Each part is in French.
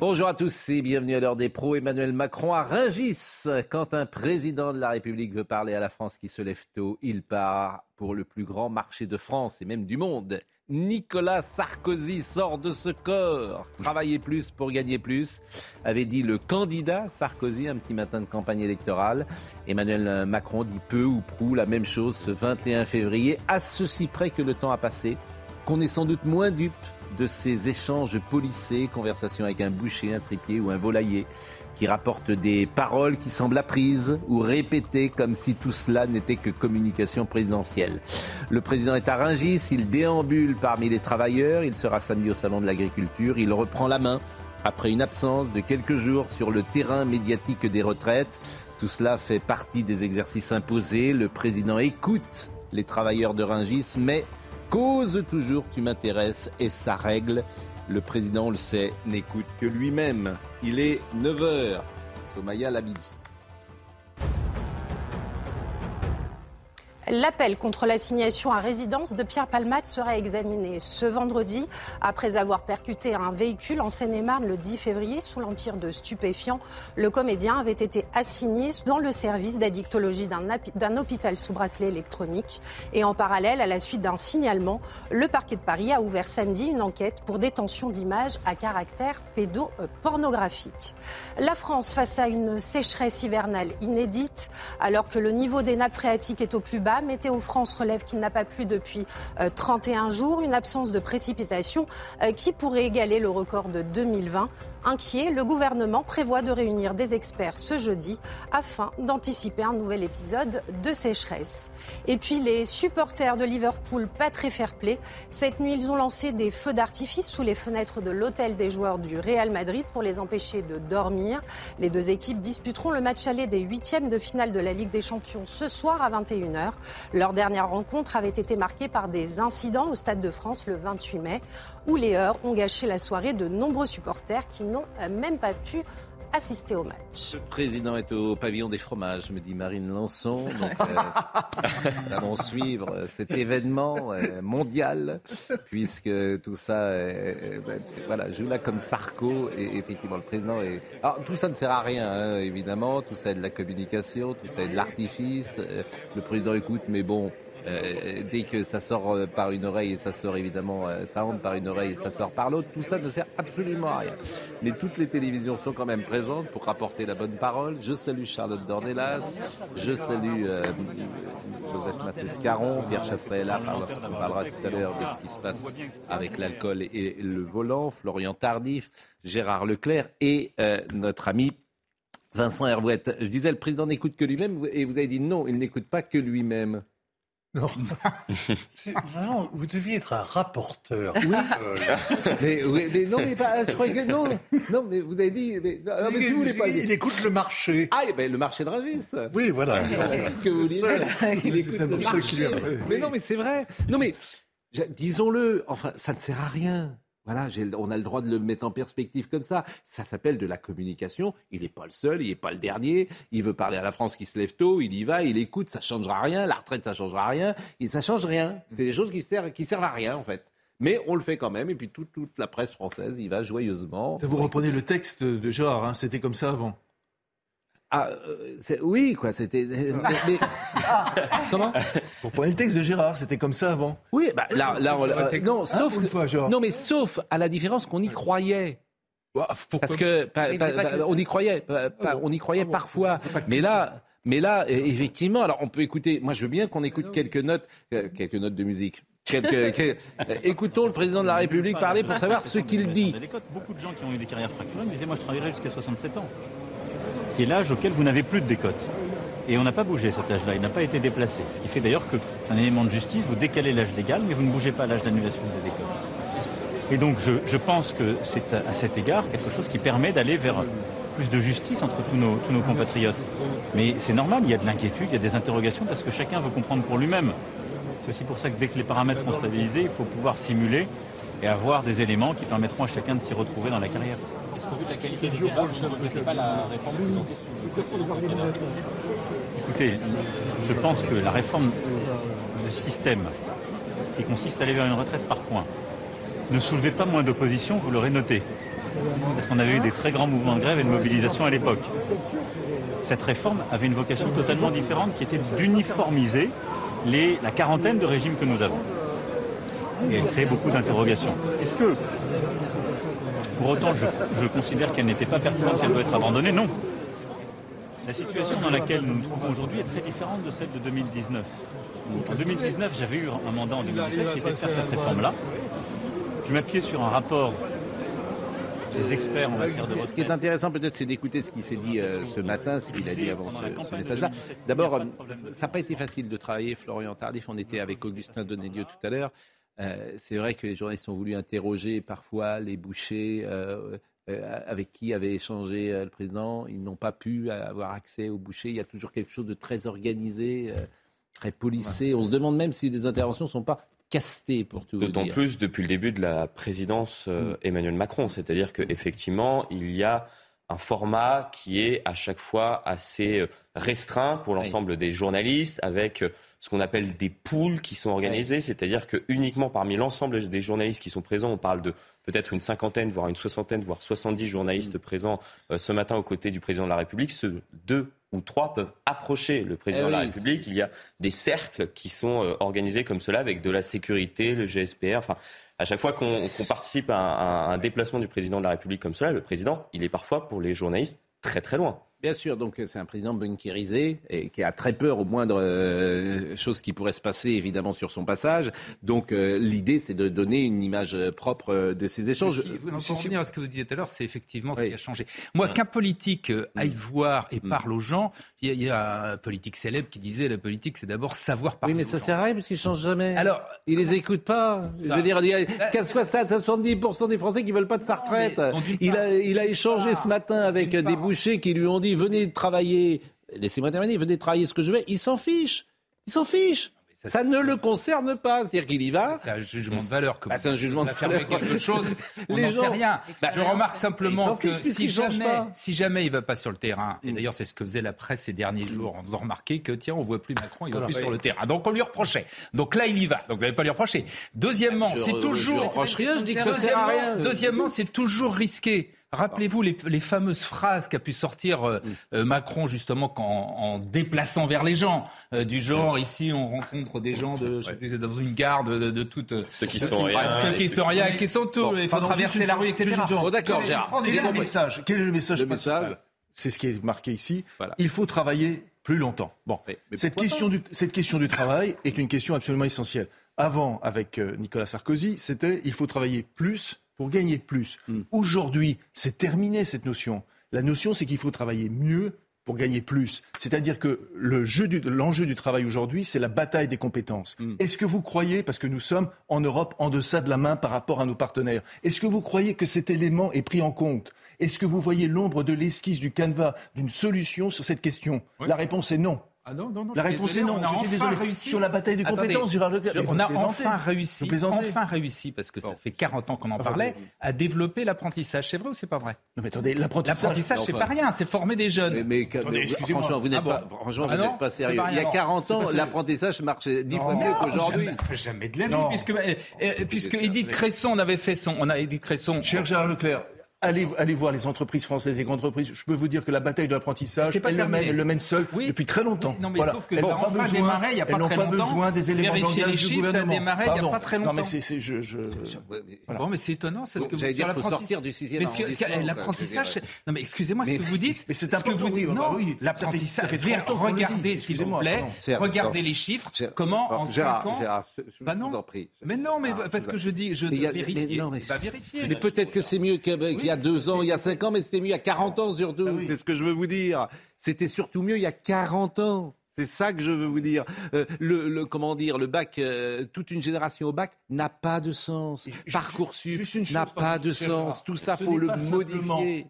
Bonjour à tous et bienvenue à l'heure des pros. Emmanuel Macron à. Quand un président de la République veut parler à la France qui se lève tôt, il part pour le plus grand marché de France et même du monde. Nicolas Sarkozy sort de ce corps. Travailler plus pour gagner plus, avait dit le candidat Sarkozy un petit matin de campagne électorale. Emmanuel Macron dit peu ou prou la même chose ce 21 février, à ceci près que le temps a passé, qu'on est sans doute moins dupe de ces échanges polissés, conversations avec un boucher, un tripier ou un volailler qui rapportent des paroles qui semblent apprises ou répétées comme si tout cela n'était que communication présidentielle. Le président est à Rungis, il déambule parmi les travailleurs, il sera samedi au salon de l'agriculture, il reprend la main après une absence de quelques jours sur le terrain médiatique des retraites. Tout cela fait partie des exercices imposés. Le président écoute les travailleurs de Rungis, mais cause toujours tu m'intéresses et sa règle. Le président, on le sait, n'écoute que lui-même. Il est 9h. Somaya Labidi. L'appel contre l'assignation à résidence de Pierre Palmade sera examiné ce vendredi après avoir percuté un véhicule en Seine-et-Marne le 10 février sous l'empire de stupéfiants. Le comédien avait été assigné dans le service d'addictologie d'un hôpital sous bracelet électronique. Et en parallèle, à la suite d'un signalement, le parquet de Paris a ouvert samedi une enquête pour détention d'images à caractère pédopornographique. La France face à une sécheresse hivernale inédite alors que le niveau des nappes phréatiques est au plus bas Météo France relève qu'il n'a pas plu depuis 31 jours, une absence de précipitations qui pourrait égaler le record de 2020. Inquiet, le gouvernement prévoit de réunir des experts ce jeudi afin d'anticiper un nouvel épisode de sécheresse. Et puis les supporters de Liverpool, pas très fair-play. Cette nuit, ils ont lancé des feux d'artifice sous les fenêtres de l'hôtel des joueurs du Real Madrid pour les empêcher de dormir. Les deux équipes disputeront le match aller des huitièmes de finale de la Ligue des Champions ce soir à 21h. Leur dernière rencontre avait été marquée par des incidents au Stade de France le 28 mai, où les heurts ont gâché la soirée de nombreux supporters qui n'ont même pas pu assister au match. Le président est au pavillon des fromages, me dit Marine Lançon. Donc, euh, nous allons suivre cet événement euh, mondial, puisque tout ça, euh, ben, voilà, joue là comme Sarko, et effectivement, le président est. Alors, tout ça ne sert à rien, hein, évidemment. Tout ça est de la communication, tout ça est de l'artifice. Euh, le président écoute, mais bon. Euh, dès que ça sort euh, par une oreille et ça sort évidemment, euh, ça rentre par une oreille et ça sort par l'autre, tout ça ne sert absolument à rien. Mais toutes les télévisions sont quand même présentes pour rapporter la bonne parole. Je salue Charlotte Dornelas, je salue euh, Joseph Massescaron, Pierre Chasseret lorsqu'on parlera tout à l'heure de ce qui se passe avec l'alcool et le volant, Florian Tardif, Gérard Leclerc et euh, notre ami Vincent Hervouette. Je disais, le président n'écoute que lui-même et vous avez dit non, il n'écoute pas que lui-même. Non. Vraiment, vous deviez être un rapporteur. Oui. mais, oui, mais non, mais pas, je croyais que non. Non, mais vous avez dit. Mais, non, mais si vous voulez pas il, il écoute le marché. Ah, eh ben, le marché de Rungis. Oui, voilà. C'est ce que vous dites. Il écoute C'est le ça marché. qu'il est- Mais non, mais c'est vrai. Non, mais disons-le. Enfin, ça ne sert à rien. Voilà, on a le droit de le mettre en perspective comme ça. Ça s'appelle de la communication. Il n'est pas le seul, il n'est pas le dernier. Il veut parler à la France qui se lève tôt, il y va, il écoute, ça changera rien. La retraite, ça changera rien. Et ça change rien. C'est des choses qui servent, qui servent à rien, en fait. Mais on le fait quand même. Et puis toute, toute la presse française y va joyeusement. Vous reprenez le texte de Gérard, hein, c'était comme ça avant. Ah, euh, oui, quoi, c'était. mais- mais- Comment Vous reprenez le texte de Gérard, c'était comme ça avant. Oui, bah, là, là, on- euh, non, sauf, pour une fois, Gérard. non, mais sauf à la différence qu'on y croyait. Bah, Parce que on y croyait, pas- pas- on y croyait Ah bon, parfois. Mais là, mais là, euh, effectivement, alors on peut écouter. Moi, je veux bien qu'on écoute quelques notes, euh, quelques notes de musique. Quelques, euh, écoutons le président de la République parler pour savoir ce qu'il dit. Beaucoup de gens qui ont eu des carrières fracturées me disaient Moi, je travaillerai jusqu'à 67 ans. C'est l'âge auquel vous n'avez plus de décote. Et on n'a pas bougé cet âge-là, il n'a pas été déplacé. Ce qui fait d'ailleurs que un élément de justice, vous décalez l'âge légal, mais vous ne bougez pas l'âge d'annulation des décotes. Et donc je, pense que c'est à cet égard quelque chose qui permet d'aller vers plus de justice entre tous nos compatriotes. Mais c'est normal, il y a de l'inquiétude, il y a des interrogations parce que chacun veut comprendre pour lui-même. C'est aussi pour ça que dès que les paramètres sont stabilisés, il faut pouvoir simuler et avoir des éléments qui permettront à chacun de s'y retrouver dans la carrière. Est-ce qu'au vu de la qualité des débats, vous ne pas la réforme en question Écoutez, je pense que la réforme du système qui consiste à aller vers une retraite par points ne soulevait pas moins d'opposition, vous l'aurez noté. Parce qu'on avait eu des très grands mouvements de grève et de mobilisation à l'époque. Cette réforme avait une vocation totalement différente qui était d'uniformiser les, la quarantaine de régimes que nous avons. Et elle créait beaucoup d'interrogations. Est-ce que, pour autant, je, je considère qu'elle n'était pas pertinente, qu'elle doit être abandonnée Non. La situation dans laquelle nous nous trouvons aujourd'hui est très différente de celle de 2019. En 2019, j'avais eu un mandat en 2017 qui était de faire cette réforme-là. Je m'appuyais sur un rapport des experts en matière de Ce qui est intéressant peut-être, c'est d'écouter ce qu'il s'est dit euh, ce matin, ce qu'il a dit avant ce, ce message-là. D'abord, euh, ça n'a pas été facile de travailler, Florian Tardif. On était avec Augustin Donnedieu tout à l'heure. Euh, c'est vrai que les journalistes ont voulu interroger parfois les bouchers euh, euh, avec qui avait échangé le président. Ils n'ont pas pu avoir accès aux bouchers. Il y a toujours quelque chose de très organisé, très policé. On se demande même si les interventions ne sont pas castées, pour tout D'autant plus depuis le début de la présidence euh, Emmanuel Macron. C'est-à-dire qu'effectivement, il y a un format qui est à chaque fois assez restreint pour l'ensemble des journalistes, avec ce qu'on appelle des pools qui sont organisés. C'est-à-dire que uniquement parmi l'ensemble des journalistes qui sont présents, on parle de peut-être une cinquantaine, voire une soixantaine, voire 70 journalistes présents euh, ce matin aux côtés du président de la République. Ceux deux ou trois peuvent approcher le président Eh de la oui, République. Il y a des cercles qui sont euh, organisés comme cela avec de la sécurité, le GSPR. Enfin, à chaque fois qu'on qu'on participe à un, à un déplacement du président de la République comme cela, le président, il est parfois pour les journalistes très très loin. Bien sûr, donc c'est un président bunkérisé et qui a très peur aux moindres euh, choses qui pourraient se passer évidemment sur son passage. Donc euh, l'idée c'est de donner une image euh, propre euh, de ces échanges. Si, vous- pour revenir à ce que vous disiez tout à l'heure, c'est effectivement ce qui a changé. Moi, qu'un politique euh, aille voir et Mm. parle aux gens, il y, a- il y a un politique célèbre qui disait la politique, c'est d'abord savoir parler Oui, mais ça sert à rien parce qu'ils changent jamais. Alors, ils les écoutent pas. Je Ça- veux dire, il y a Bah, 15, 70% des Français qui veulent pas de sa retraite. mais il a, il a échangé ce matin avec des bouchers qui lui ont dit venez travailler. Laissez-moi terminer. Venez travailler ce que je veux. Il s'en fiche. Il s'en fiche. ça, Ça ne le concerne pas. C'est-à-dire qu'il y va. c'est un jugement de valeur. Que Bah, vous- c'est un jugement de valeur. quelque chose, on n'en sait rien. Bah, je remarque ils simplement que si jamais, pas. si jamais il va pas sur le terrain, et d'ailleurs c'est ce que faisait la presse ces derniers jours en faisant remarquer que tiens on voit plus Macron, il va plus sur le terrain. Donc on lui reprochait. Donc là il y va. Donc vous n'allez pas lui reprocher. Deuxièmement, Je c'est toujours. je reproche rien, je dis que ça sert à rien. Deuxièmement, c'est toujours risqué. Rappelez-vous les, les fameuses phrases qu'a pu sortir euh, euh, Macron justement quand, en déplaçant vers les gens, euh, du genre ici on rencontre des gens de, je sais plus, dans une gare de, de, de toute Ceux qui sont rien. ceux qui sont rien, qui sont tout, il faut traverser la rue, etc. Oh, d'accord, Quel est- Gérard. Quel est le message Quel est le message. C'est ce qui est marqué ici. Voilà. Il faut travailler plus longtemps. Bon, Mais- mais cette, question du, cette question du travail est une question absolument essentielle. Avant, avec Nicolas Sarkozy, c'était il faut travailler plus pour gagner plus. Hmm. Aujourd'hui, c'est terminé cette notion. La notion, c'est qu'il faut travailler mieux pour gagner plus. C'est-à-dire que le jeu du- l'enjeu du travail aujourd'hui, c'est la bataille des compétences. Hmm. Est-ce que vous croyez, parce que nous sommes en Europe en deçà de la main par rapport à nos partenaires, est-ce que vous croyez que cet élément est pris en compte? Est-ce que vous voyez l'ombre de l'esquisse du canevas d'une solution sur cette question? Oui. La réponse est non. Ah non, non, non, La réponse désolé, est non. on a Je suis enfin désolé. réussi. Sur la bataille des compétences, Gérard Leclerc. on a enfin réussi, enfin réussi, parce que ça Bon. fait 40 ans qu'on en parlait, à développer l'apprentissage. C'est vrai ou c'est pas vrai? Non mais attendez, l'apprentissage. L'apprentissage, c'est enfin. pas rien, c'est former des jeunes. Mais, mais- Attendez, mais- excusez-moi. franchement, vous n'êtes Ah bon pas, franchement, Ah vous non n'êtes pas sérieux. pas Il y a rien. 40 C'est ans, l'apprentissage marchait dix fois mieux qu'aujourd'hui. Jamais, jamais de la vie, Non. puisque, euh, euh, puisque Edith Cresson, on avait fait son, on a Edith Cresson. Cher Gérard Leclerc, allez, allez voir les entreprises françaises et grandes entreprises. Je peux vous dire que la bataille de l'apprentissage, elle le mène, elle le mène seule Oui. depuis très longtemps. Oui, non, mais Voilà. sauf que elles ça n'ont pas enfin besoin, démarré il y a pas elles n'ont très pas longtemps. besoin des éléments de Vérifier langage les du ça gouvernement. démarré il y a pas très Non mais longtemps. c'est, je, Bon, mais c'est étonnant, c'est ce que vous dire qu'il faut l'apprentissage. sortir du sixième Mais l'apprentissage, non mais excusez-moi ce que vous dites. mais c'est ce que important, dites. bah Non. Ça l'apprentissage. ça fait 30 ans qu'on le dit. Regardez, s'il vous plaît, regardez les chiffres. Comment en 5 Gérard, ans Bah non. Mais non, mais parce que je dis, je il mais- Bah. Mais peut-être que c'est mieux qu'il y a- qu'il y a deux ans, il y a cinq ans, mais c'était mieux il y a 40 ans surtout. Ah oui. C'est ce que je veux vous dire. C'était surtout mieux il y a 40 ans. C'est ça que je veux vous dire. Euh, le, comment dire, le bac, euh, toute une génération au bac n'a pas de sens. Parcoursup n'a pas de sens. Tout ça, faut le modifier.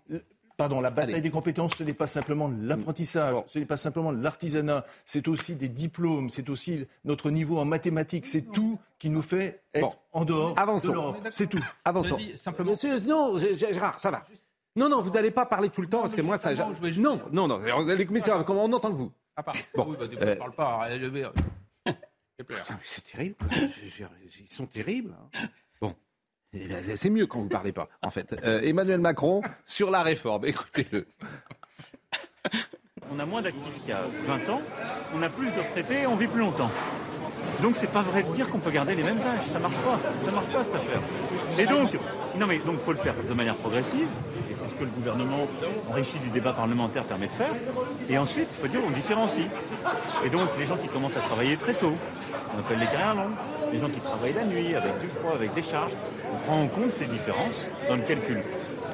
Pardon, la bataille des compétences, ce n'est pas simplement l'apprentissage, ce n'est pas simplement l'artisanat, c'est aussi des diplômes, c'est aussi notre niveau en mathématiques, c'est tout qui nous fait être en dehors de l'Europe. C'est tout. Avançons. Simplement. Non, Gérard, ça va. Non, non, vous n'allez pas parler tout le temps parce que moi, ça. Non, non, non. Les commissaires, comment on entend que vous? Ah, pardon. Bon, oui, bah, des fois, euh... parle pas. C'est terrible. Ils sont terribles. Hein. C'est mieux quand vous ne parlez pas, en fait. Euh, Emmanuel Macron sur la réforme. Écoutez-le. On a moins d'actifs qu'il y a 20 ans, on a plus de retraités, on vit plus longtemps. Donc c'est pas vrai de dire qu'on peut garder les mêmes âges, ça marche pas, ça marche pas cette affaire. Et donc, non mais donc faut le faire de manière progressive, et c'est ce que le gouvernement enrichi du débat parlementaire permet de faire. Et ensuite, il faut dire on différencie. Et donc les gens qui commencent à travailler très tôt, on appelle les carrières longues, les gens qui travaillent la nuit, avec du froid, avec des charges, on prend en compte ces différences dans le calcul.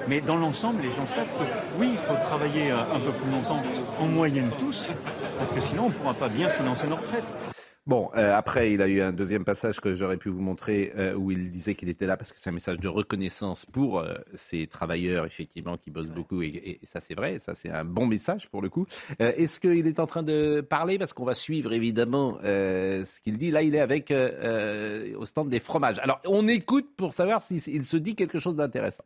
Mais dans l'ensemble, les gens savent que oui, il faut travailler euh, un peu plus longtemps, en moyenne tous, parce que sinon on ne pourra pas bien financer nos retraites. Bon, euh, après, il a eu un deuxième passage que j'aurais pu vous montrer euh, où il disait qu'il était là parce que c'est un message de reconnaissance pour euh, ces travailleurs, effectivement, qui bossent beaucoup. Et, et, ça, c'est vrai, ça, c'est un bon message pour le coup. Est-ce qu'il est en train de parler? Parce qu'on va suivre, évidemment, ce qu'il dit. Là, il est avec au stand des fromages. Alors, on écoute pour savoir s'il se dit quelque chose d'intéressant.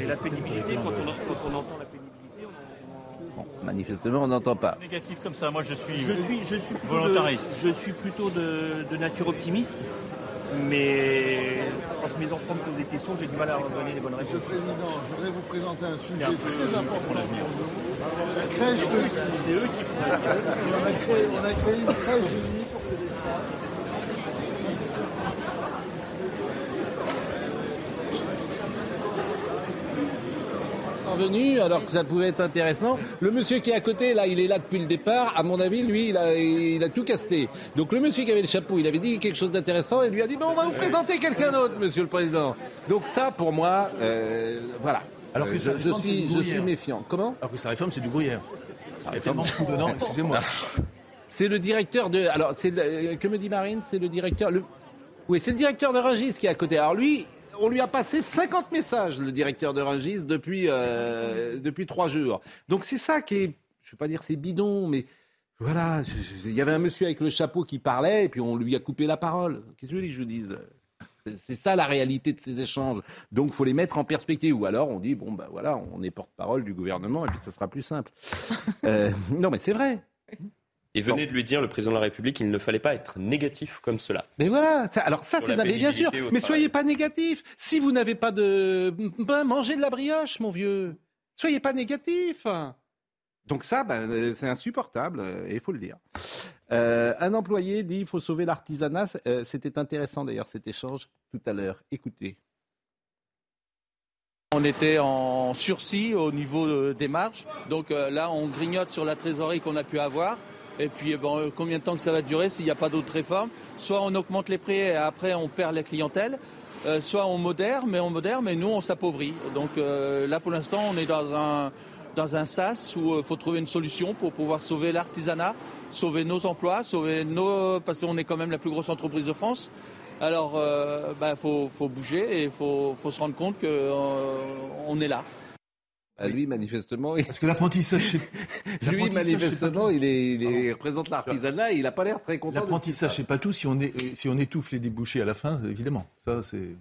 Et la pénibilité, quand on, quand on entend la pénibilité, manifestement, on n'entend pas. Négatif comme ça, moi je suis, je suis, je suis volontariste. je suis plutôt de, nature optimiste, mais quand mes enfants me posent des questions, j'ai du mal à leur donner les bonnes réponses. Monsieur le Président, je voudrais vous présenter un sujet très important pour nous. C'est eux qui font l'avenir. On a créé, on a créé une crèche de nuit pour que les femmes alors que ça pouvait être intéressant. Le monsieur qui est à côté, là, il est là depuis le départ. À mon avis, lui, il a, il a tout casté. Donc le monsieur qui avait le chapeau, il avait dit quelque chose d'intéressant et lui a dit, bon, on va vous présenter quelqu'un d'autre, monsieur le président. Donc ça, pour moi, euh, voilà. Alors que euh, je, suis, je suis méfiant. Comment Alors que sa réforme, c'est du gruyère. Ça réforme, excusez-moi. C'est le directeur de. Alors, c'est que me dit Marine? C'est le directeur. Le, oui, c'est le directeur de Rungis qui est à côté. Alors lui, on lui a passé 50 messages, le directeur de Rungis, depuis, euh, depuis trois jours. Donc c'est ça qui est, je ne vais pas dire c'est bidon, mais voilà, il y avait un monsieur avec le chapeau qui parlait, et puis on lui a coupé la parole. Qu'est-ce que je vous dise? C'est ça la réalité de ces échanges. Donc, il faut les mettre en perspective. Ou alors, on dit, bon, ben voilà, on est porte-parole du gouvernement et puis ça sera plus simple. Euh, non, mais c'est vrai. Et venez de lui dire, le président de la République, qu'il ne fallait pas être négatif comme cela. Mais voilà, alors ça c'est bien sûr, mais soyez pas négatif. Si vous n'avez pas de... Ben, mangez de la brioche, mon vieux. Soyez pas négatif. Donc ça, ben, euh, c'est insupportable, euh, et il faut le dire. Euh, un employé dit qu'il faut sauver l'artisanat. C'était intéressant d'ailleurs cet échange tout à l'heure. Écoutez. On était en sursis au niveau des marges. Donc là, on grignote sur la trésorerie qu'on a pu avoir. Et puis, bon, combien de temps que ça va durer s'il n'y a pas d'autres réformes? Soit on augmente les prix et après on perd la clientèle, euh, soit on modère, mais on modère, mais nous on s'appauvrit. Donc euh, là, pour l'instant, on est dans un dans un sas où il euh, faut trouver une solution pour pouvoir sauver l'artisanat, sauver nos emplois, sauver nos parce qu'on est quand même la plus grosse entreprise de France. Alors, il bah, faut, faut, bouger et il faut, faut, se rendre compte qu'on est là. Lui, manifestement. Il... Parce que l'apprentissage, lui, manifestement, il, est, il représente l'artisanat. Il n'a pas l'air très content. L'apprentissage, c'est pas tout. Si on, est, si on étouffe les débouchés à la fin, évidemment, ça c'est.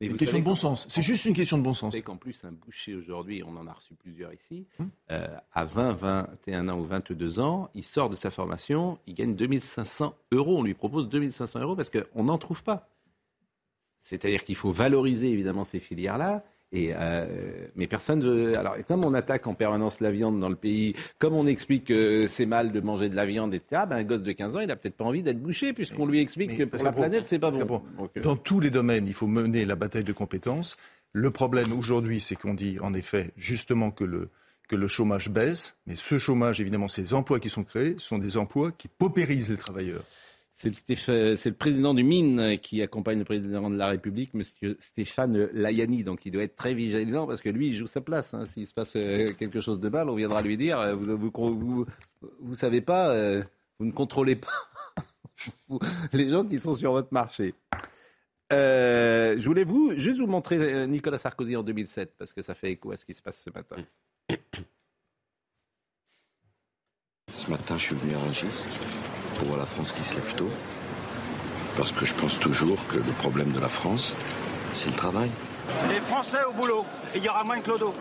Une question de bon sens. C'est juste une question de bon sens. C'est qu'en plus, un boucher aujourd'hui, on en a reçu plusieurs ici, hum. euh, à 20, 21 ans ou 22 ans, il sort de sa formation, il gagne 2500 euros. On lui propose 2500 euros parce qu'on n'en trouve pas. C'est-à-dire qu'il faut valoriser évidemment ces filières-là. Et, euh, mais personne. Alors, comme on attaque en permanence la viande dans le pays, comme on explique que c'est mal de manger de la viande, etc., ben, un gosse de 15 ans, il n'a peut-être pas envie d'être bouché, puisqu'on lui explique que pour la planète, c'est pas bon. Euh, dans tous les domaines, il faut mener la bataille de compétences. Le problème aujourd'hui, c'est qu'on dit, en effet, justement que le, que le chômage baisse, mais ce chômage, évidemment, ces emplois qui sont créés, sont des emplois qui paupérisent les travailleurs. C'est le, président du Mine qui accompagne le président de la République, M. Stéphane Layani. Donc il doit être très vigilant parce que lui, il joue sa place. Hein. S'il se passe euh, quelque chose de mal, on viendra lui dire euh, Vous vous, savez pas, euh, vous ne contrôlez pas les gens qui sont sur votre marché. je voulais vous, juste vous montrer Nicolas Sarkozy en 2007 parce que ça fait écho à ce qui se passe ce matin. Ce matin, je suis venu à Rungis pour voir la France qui se lève tôt. Parce que je pense toujours que le problème de la France, c'est le travail. Les Français au boulot, et il y aura moins de clodo.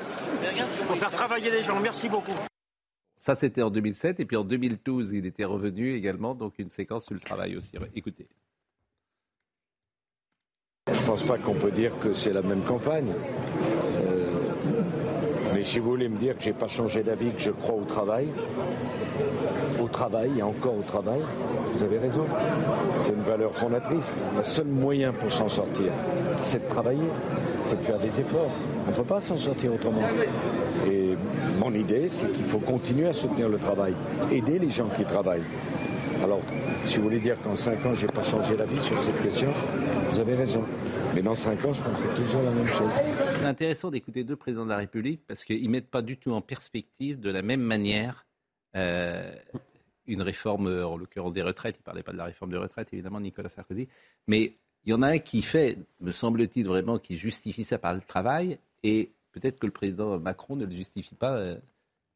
Pour faire travailler les gens. Merci beaucoup. Ça, c'était en 2007. Et puis en 2012, il était revenu également. Donc une séquence sur le travail aussi. Écoutez. Je ne pense pas qu'on peut dire que c'est la même campagne. Mais si vous voulez me dire que je n'ai pas changé d'avis, que je crois au travail, au travail et encore au travail, vous avez raison. C'est une valeur fondatrice. Le seul moyen pour s'en sortir, c'est de travailler, c'est de faire des efforts. On ne peut pas s'en sortir autrement. Et mon idée, c'est qu'il faut continuer à soutenir le travail, aider les gens qui travaillent. Alors, si vous voulez dire qu'en 5 ans, je n'ai pas changé d'avis sur cette question, vous avez raison. Mais dans 5 ans, je pense que toujours la même chose. C'est intéressant d'écouter deux présidents de la République parce qu'ils ne mettent pas du tout en perspective de la même manière euh, une réforme, en l'occurrence des retraites. Il ne parlait pas de la réforme des retraites, évidemment, Nicolas Sarkozy. Mais il y en a un qui fait, me semble-t-il vraiment, qui justifie ça par le travail. Et peut-être que le président Macron ne le justifie pas euh,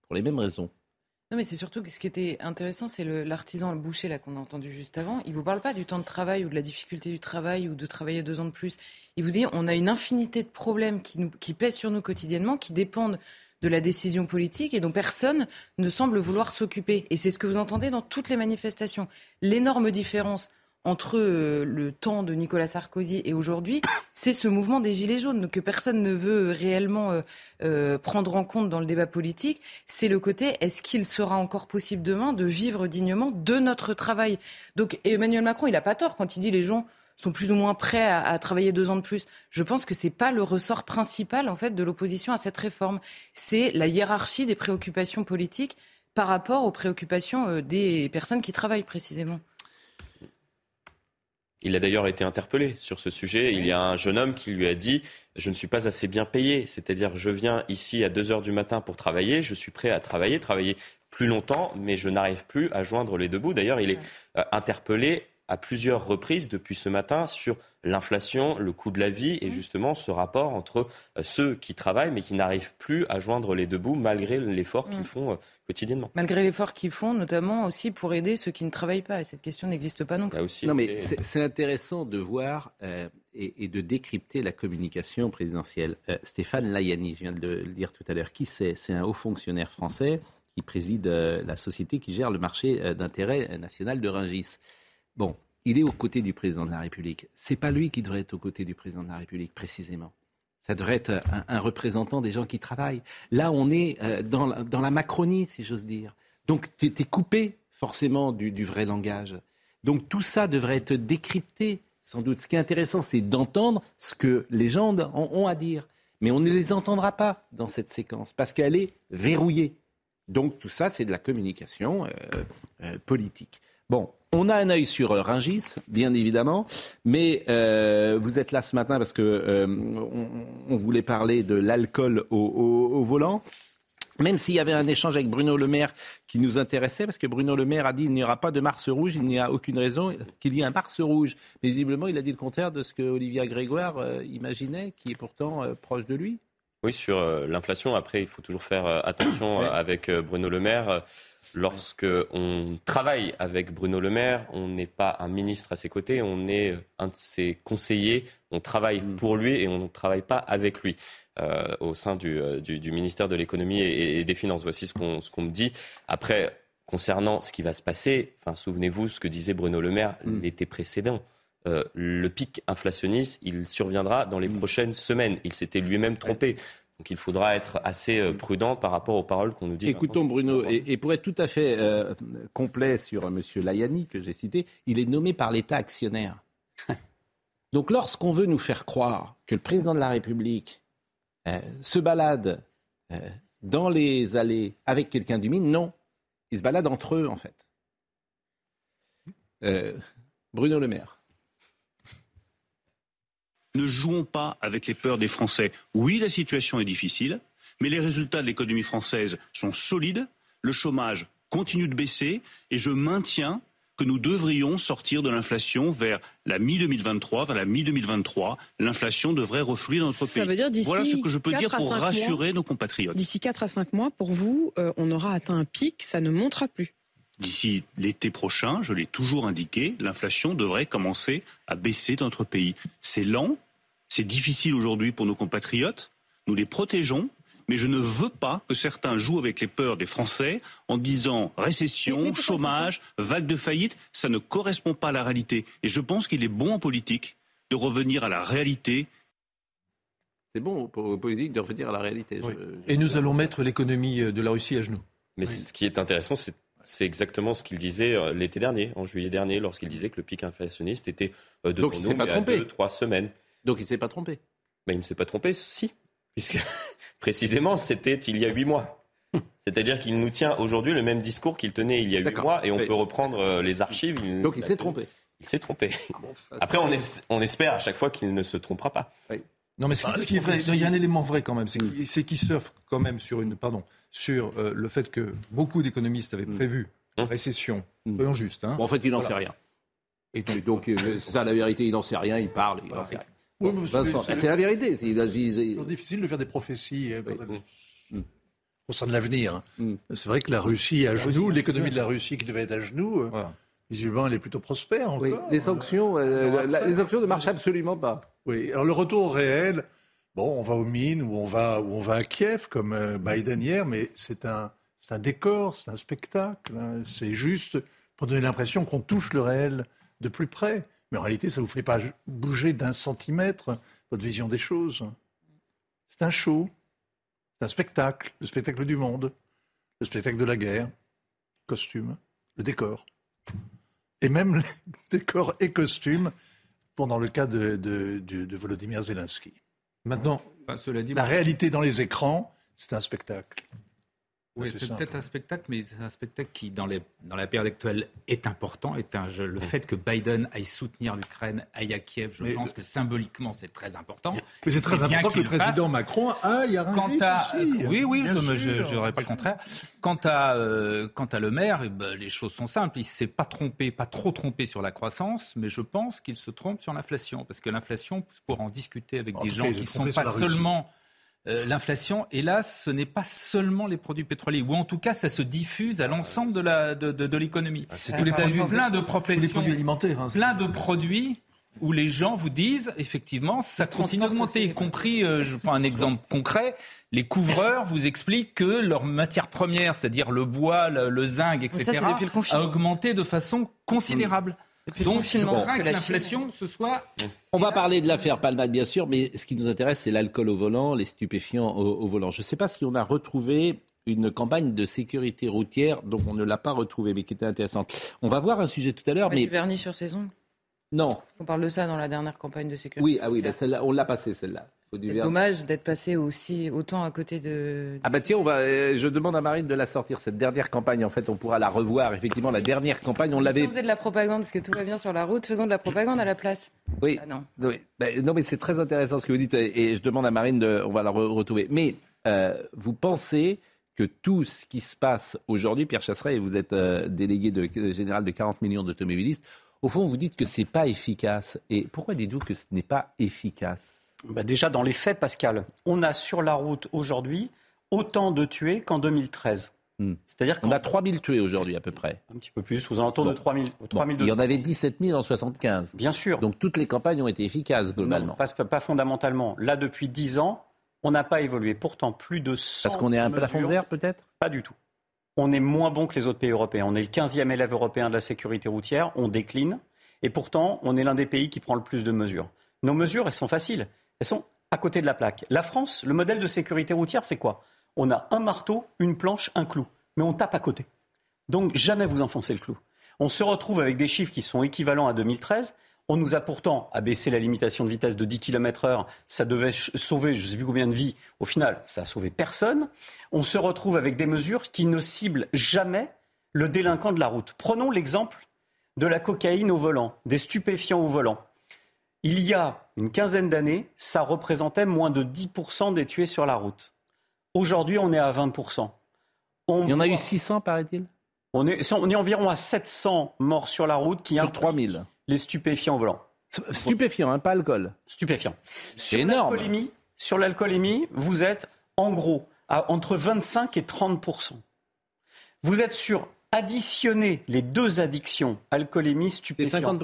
pour les mêmes raisons. Non, mais c'est surtout que ce qui était intéressant, c'est l'artisan, le, boucher là qu'on a entendu juste avant. Il vous parle pas du temps de travail ou de la difficulté du travail ou de travailler deux ans de plus. Il vous dit on a une infinité de problèmes qui, nous, qui pèsent sur nous quotidiennement, qui dépendent de la décision politique et dont personne ne semble vouloir s'occuper. Et c'est ce que vous entendez dans toutes les manifestations. L'énorme différence entre euh, le temps de Nicolas Sarkozy et aujourd'hui, c'est ce mouvement des Gilets jaunes que personne ne veut réellement euh, euh, prendre en compte dans le débat politique. C'est le côté est-ce qu'il sera encore possible demain de vivre dignement de notre travail? Donc Emmanuel Macron, il n'a pas tort quand il dit les gens sont plus ou moins prêts à, travailler deux ans de plus. Je pense que c'est pas le ressort principal en fait de l'opposition à cette réforme. C'est la hiérarchie des préoccupations politiques par rapport aux préoccupations des personnes qui travaillent précisément. Il a d'ailleurs été interpellé sur ce sujet. Il y a un jeune homme qui lui a dit Je ne suis pas assez bien payé. C'est-à-dire, je viens ici à 2 heures du matin pour travailler. Je suis prêt à travailler, travailler plus longtemps, mais je n'arrive plus à joindre les deux bouts. D'ailleurs, il est euh, interpellé à plusieurs reprises depuis ce matin sur l'inflation, le coût de la vie et mmh. justement ce rapport entre euh, ceux qui travaillent mais qui n'arrivent plus à joindre les deux bouts malgré l'effort qu'ils mmh. font euh, quotidiennement. Malgré l'effort qu'ils font, notamment aussi pour aider ceux qui ne travaillent pas. Et cette question n'existe pas non plus. non mais c'est intéressant de voir euh, et, de décrypter la communication présidentielle. Stéphane Layani, je viens de le dire tout à l'heure, qui c'est? C'est un haut fonctionnaire français qui préside la société qui gère le marché d'intérêt national de Rungis. Bon, il est aux côtés du président de la République. C'est pas lui qui devrait être aux côtés du président de la République, précisément. Ça devrait être un, représentant des gens qui travaillent. Là, on est euh, dans, la, Macronie, si j'ose dire. Donc, tu es, coupé forcément du, vrai langage. Donc, tout ça devrait être décrypté, sans doute. Ce qui est intéressant, c'est d'entendre ce que les gens ont à dire. Mais on ne les entendra pas dans cette séquence, parce qu'elle est verrouillée. Donc, tout ça, c'est de la communication euh, euh, politique. Bon, on a un œil sur euh, Ringis, bien évidemment, mais euh, vous êtes là ce matin parce que euh, on, voulait parler de l'alcool au, volant. Même s'il y avait un échange avec Bruno Le Maire qui nous intéressait, parce que Bruno Le Maire a dit qu'il n'y aura pas de Mars rouge, il n'y a aucune raison qu'il y ait un Mars rouge. Mais visiblement, il a dit le contraire de ce que Olivia Grégoire imaginait, qui est pourtant proche de lui. Oui, sur l'inflation. Après, il faut toujours faire attention avec Bruno Le Maire. Lorsque on travaille avec Bruno Le Maire, on n'est pas un ministre à ses côtés, on est un de ses conseillers. On travaille mm. pour lui et on ne travaille pas avec lui. Euh, au sein euh, du, ministère de l'économie et, des finances. Voici ce qu'on me dit. Après, concernant ce qui va se passer, enfin, souvenez-vous ce que disait Bruno Le Maire mm. l'été précédent. Euh, le pic inflationniste, il surviendra dans les mm. prochaines semaines. Il s'était lui-même trompé. Donc il faudra être assez euh, prudent par rapport aux paroles qu'on nous dit. Écoutons Bruno, et, pour être tout à fait euh, complet sur M. Layani que j'ai cité, il est nommé par l'État actionnaire. Donc lorsqu'on veut nous faire croire que le président de la République euh, se balade dans les allées avec quelqu'un du mine, non. Ils se baladent entre eux en fait. Bruno Le Maire. Ne jouons pas avec les peurs des Français. Oui, la situation est difficile, mais les résultats de l'économie française sont solides, le chômage continue de baisser et je maintiens que nous devrions sortir de l'inflation vers la mi-2023, vers la mi-2023. L'inflation devrait refluer dans notre Ça pays. Veut dire voilà ce que je peux dire pour rassurer mois, nos compatriotes. D'ici 4 à 5 mois, pour vous, euh, on aura atteint un pic, ça ne montera plus. D'ici l'été prochain, je l'ai toujours indiqué, l'inflation devrait commencer à baisser dans notre pays. C'est lent, c'est difficile aujourd'hui pour nos compatriotes, nous les protégeons, mais je ne veux pas que certains jouent avec les peurs des Français en disant récession, chômage, vague de faillite. Ça ne correspond pas à la réalité. Et je pense qu'il est bon en politique de revenir à la réalité. C'est bon pour les politiques de revenir à la réalité. Oui. Et nous allons mettre l'économie de la Russie à genoux. Mais oui. ce qui est intéressant, c'est c'est exactement ce qu'il disait euh, l'été dernier, en juillet dernier, lorsqu'il disait que le pic inflationniste était euh, devant Donc, il pas à trompé. deux, trois semaines. Donc il ne s'est pas trompé. Mais il ne s'est pas trompé, si, puisque précisément c'était il y a huit mois. C'est-à-dire qu'il nous tient aujourd'hui le même discours qu'il tenait il y a huit mois, et on Oui. peut reprendre euh, les archives. Il- Donc il s'est trompé. Il s'est trompé. Après, on, es- on espère à chaque fois qu'il ne se trompera pas. Non, mais ce, ce qui est vrai, il y a un élément vrai quand même, c'est qu'il surfe quand même sur une, pardon, sur euh, le fait que beaucoup d'économistes avaient prévu une récession. Soyons justes. Hein. Bon, en fait, il n'en Voilà. sait rien. Et donc, donc, euh, c'est ça la vérité, il n'en sait rien, il parle, il n'en sait rien. Oui, Vincent, c'est- la vérité. c'est- difficile de faire des prophéties euh, quand Oui. elles concernent l'avenir. C'est vrai que la Russie est à genoux, l'économie de la Russie qui devait être à genoux, euh, visiblement elle est plutôt prospère encore. Oui, les sanctions, euh, la- les sanctions ne marchent absolument pas. Oui, alors le retour au réel, bon, on va aux mines ou on va, ou on va à Kiev comme euh, Biden hier, mais c'est un, c'est un décor, c'est un spectacle. hein. C'est juste pour donner l'impression qu'on touche le réel de plus près. Mais en réalité, ça ne vous fait pas bouger d'un centimètre votre vision des choses. C'est un show, c'est un spectacle, le spectacle du monde, le spectacle de la guerre, costume, le décor. Et même les décors et costumes pour dans le cas de, de, de- de Volodymyr Zelensky. Maintenant, cela dit, la réalité dans les écrans, c'est un spectacle. Oui, C'est peut-être un spectacle, mais c'est un spectacle qui, dans, les, dans la période actuelle, est important. Est un, je- le fait que Biden aille soutenir l'Ukraine, aille à Kiev, je Mais pense le- que symboliquement, c'est très important. Mais c'est très important que le président. Macron aille à Quant à, aussi. oui, oui, je dirais pas le contraire. Quant à, euh, quant à Le Maire, eh ben, les choses sont simples. Il ne s'est pas trompé, pas trop trompé sur la croissance, mais je pense qu'il se trompe sur l'inflation. Parce que l'inflation, pour en discuter avec En des gens qui ne sont pas seulement euh, l'inflation, hélas, ce n'est pas seulement les produits pétroliers, ou en tout cas, ça se diffuse à l'ensemble de la de, de, de l'économie. c'est avez vu croissance plein de tous professions, produits alimentaires, hein, c'est- plein de produits où les gens vous disent effectivement ça continue d'augmenter, y compris, euh, je prends un exemple concret, les couvreurs vous expliquent que leur matière première, c'est-à-dire le bois, le, le zinc, etc., ça, c'est a augmenté de façon considérable. Depuis le Donc, confinement, je crains que que la l'inflation, ce soit On va parler de l'affaire Palmade, bien sûr, mais ce qui nous intéresse, c'est l'alcool au volant, les stupéfiants au, au volant. Je ne sais pas si on a retrouvé une campagne de sécurité routière, dont on ne l'a pas retrouvée, mais qui était intéressante. On va voir un sujet tout à l'heure, mais du vernis sur ses ongles? non. On parle de ça dans la dernière campagne de sécurité. Oui, ah oui, bah celle-là, on l'a passée, celle-là. C'est dommage d'être passé aussi autant à côté de. Ah bah tiens, on va, euh, je demande à Marine de la sortir, cette dernière campagne. En fait, on pourra la revoir. Effectivement, la dernière campagne, on Si l'avait... on faisait de la propagande, parce que tout va bien sur la route, faisons de la propagande à la place. Oui. Ah non. Oui. Ben, non, mais c'est très intéressant ce que vous dites et et je demande à Marine, de, on va la re- retrouver. Mais euh, vous pensez que tout ce qui se passe aujourd'hui, Pierre Chasseret, et vous êtes euh, délégué de, euh, général de 40 millions d'automobilistes, au fond, vous dites que c'est pas efficace. Et pourquoi dites-vous que ce n'est pas efficace? Bah déjà, dans les faits, Pascal, on a sur la route aujourd'hui autant de tués qu'en 2013. C'est-à-dire qu'on a 3000 tués aujourd'hui à peu près. Un petit peu plus, aux alentours de 3000. Bon, 3200. il y en avait 17 000 en 75. Bien sûr. Donc toutes les campagnes ont été efficaces globalement. Non, pas, pas fondamentalement. Là, depuis 10 ans, on n'a pas évolué. Pourtant, plus de 100 Parce qu'on est à un plafond de verre peut-être? Pas du tout. On est moins bon que les autres pays européens. On est le 15e élève européen de la sécurité routière. On décline. Et pourtant, on est l'un des pays qui prend le plus de mesures. Nos mesures, elles sont faciles. Elles sont à côté de la plaque. La France, le modèle de sécurité routière, c'est quoi? On a un marteau, une planche, un clou. Mais on tape à côté. Donc, jamais vous enfoncez le clou. On se retrouve avec des chiffres qui sont équivalents à 2013. On nous a pourtant abaissé la limitation de vitesse de 10 km heure. Ça devait sauver je ne sais plus combien de vies. Au final, ça a sauvé personne. On se retrouve avec des mesures qui ne ciblent jamais le délinquant de la route. Prenons l'exemple de la cocaïne au volant, des stupéfiants au volant. Il y a une quinzaine d'années, ça représentait moins de 10% des tués sur la route. Aujourd'hui, on est à 20%. Il y en a eu 600, paraît-il? On est, on est environ à 700 morts sur la route qui Sur 3000. Les stupéfiants au volant. Stupéfiants, hein, pas alcool. Stupéfiants. C'est énorme. Sur l'alcoolémie, vous êtes en gros à entre 25 et 30% Vous êtes sur additionner les deux addictions, alcoolémie, stupéfiants. 50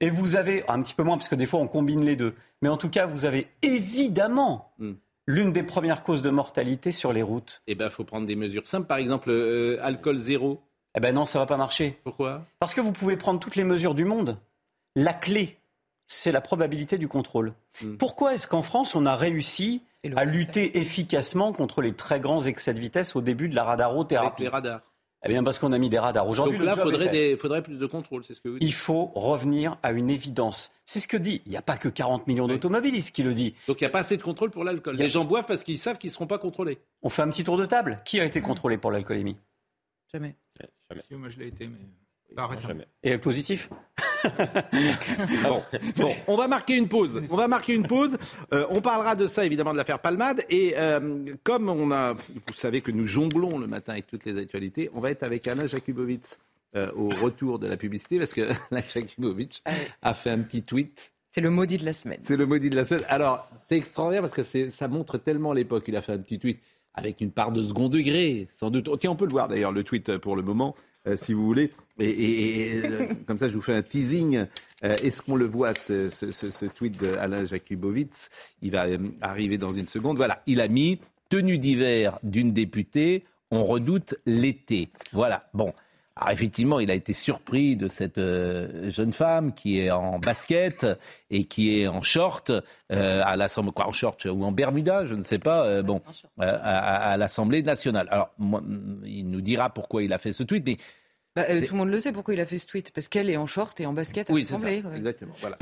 Et vous avez, un petit peu moins, parce que des fois on combine les deux, mais en tout cas, vous avez évidemment hmm. l'une des premières causes de mortalité sur les routes. Eh bien, il faut prendre des mesures simples. Par exemple, euh, alcool zéro. Eh ben non, ça va pas marcher. Pourquoi? Parce que vous pouvez prendre toutes les mesures du monde. La clé, c'est la probabilité du contrôle. Hmm. Pourquoi est-ce qu'en France, on a réussi à lutter efficacement contre les très grands excès de vitesse au début de la radarothérapie Avec les radars. Eh bien, parce qu'on a mis des radars. Aujourd'hui, Donc là, il faudrait, plus de contrôle, c'est ce que vous dites. Il faut revenir à une évidence. C'est ce que dit. Il n'y a pas que 40 millions d'automobilistes qui le dit. Donc il n'y a pas assez de contrôle pour l'alcool. Les gens boivent parce qu'ils savent qu'ils ne seront pas contrôlés. On fait un petit tour de table. Qui a été contrôlé pour l'alcoolémie? Jamais. Jamais. moi, je l'ai été, mais pas. Et positif? Bon, on va marquer une pause. On va marquer une pause. Euh, on parlera de ça évidemment de l'affaire Palmade et euh, comme on a, vous savez que nous jonglons le matin avec toutes les actualités, on va être avec Anna Jakubowicz euh, au retour de la publicité parce que Anna Jakubowicz a fait un petit tweet. C'est le maudit de la semaine. C'est le maudit de la semaine. Alors c'est extraordinaire parce que ça montre tellement l'époque. Il a fait un petit tweet avec une part de second degré, sans doute. Tiens, on peut le voir d'ailleurs le tweet pour le moment. Euh, si vous voulez. Et, euh, comme ça, je vous fais un teasing. Euh, est-ce qu'on le voit, ce, tweet d'Alain Jakubowicz? Il va arriver dans une seconde. Voilà, il a mis tenue d'hiver d'une députée, on redoute l'été. Voilà, bon. Alors effectivement, il a été surpris de cette jeune femme qui est en basket et qui est en short à l'Assemblée, quoi, en short ou en Bermuda, je ne sais pas, bon, à, l'Assemblée nationale. Alors, il nous dira pourquoi il a fait ce tweet, mais bah, tout le monde le sait pourquoi il a fait ce tweet. Parce qu'elle est en short et en basket à oui, l'Assemblée. Oui, exactement. Voilà.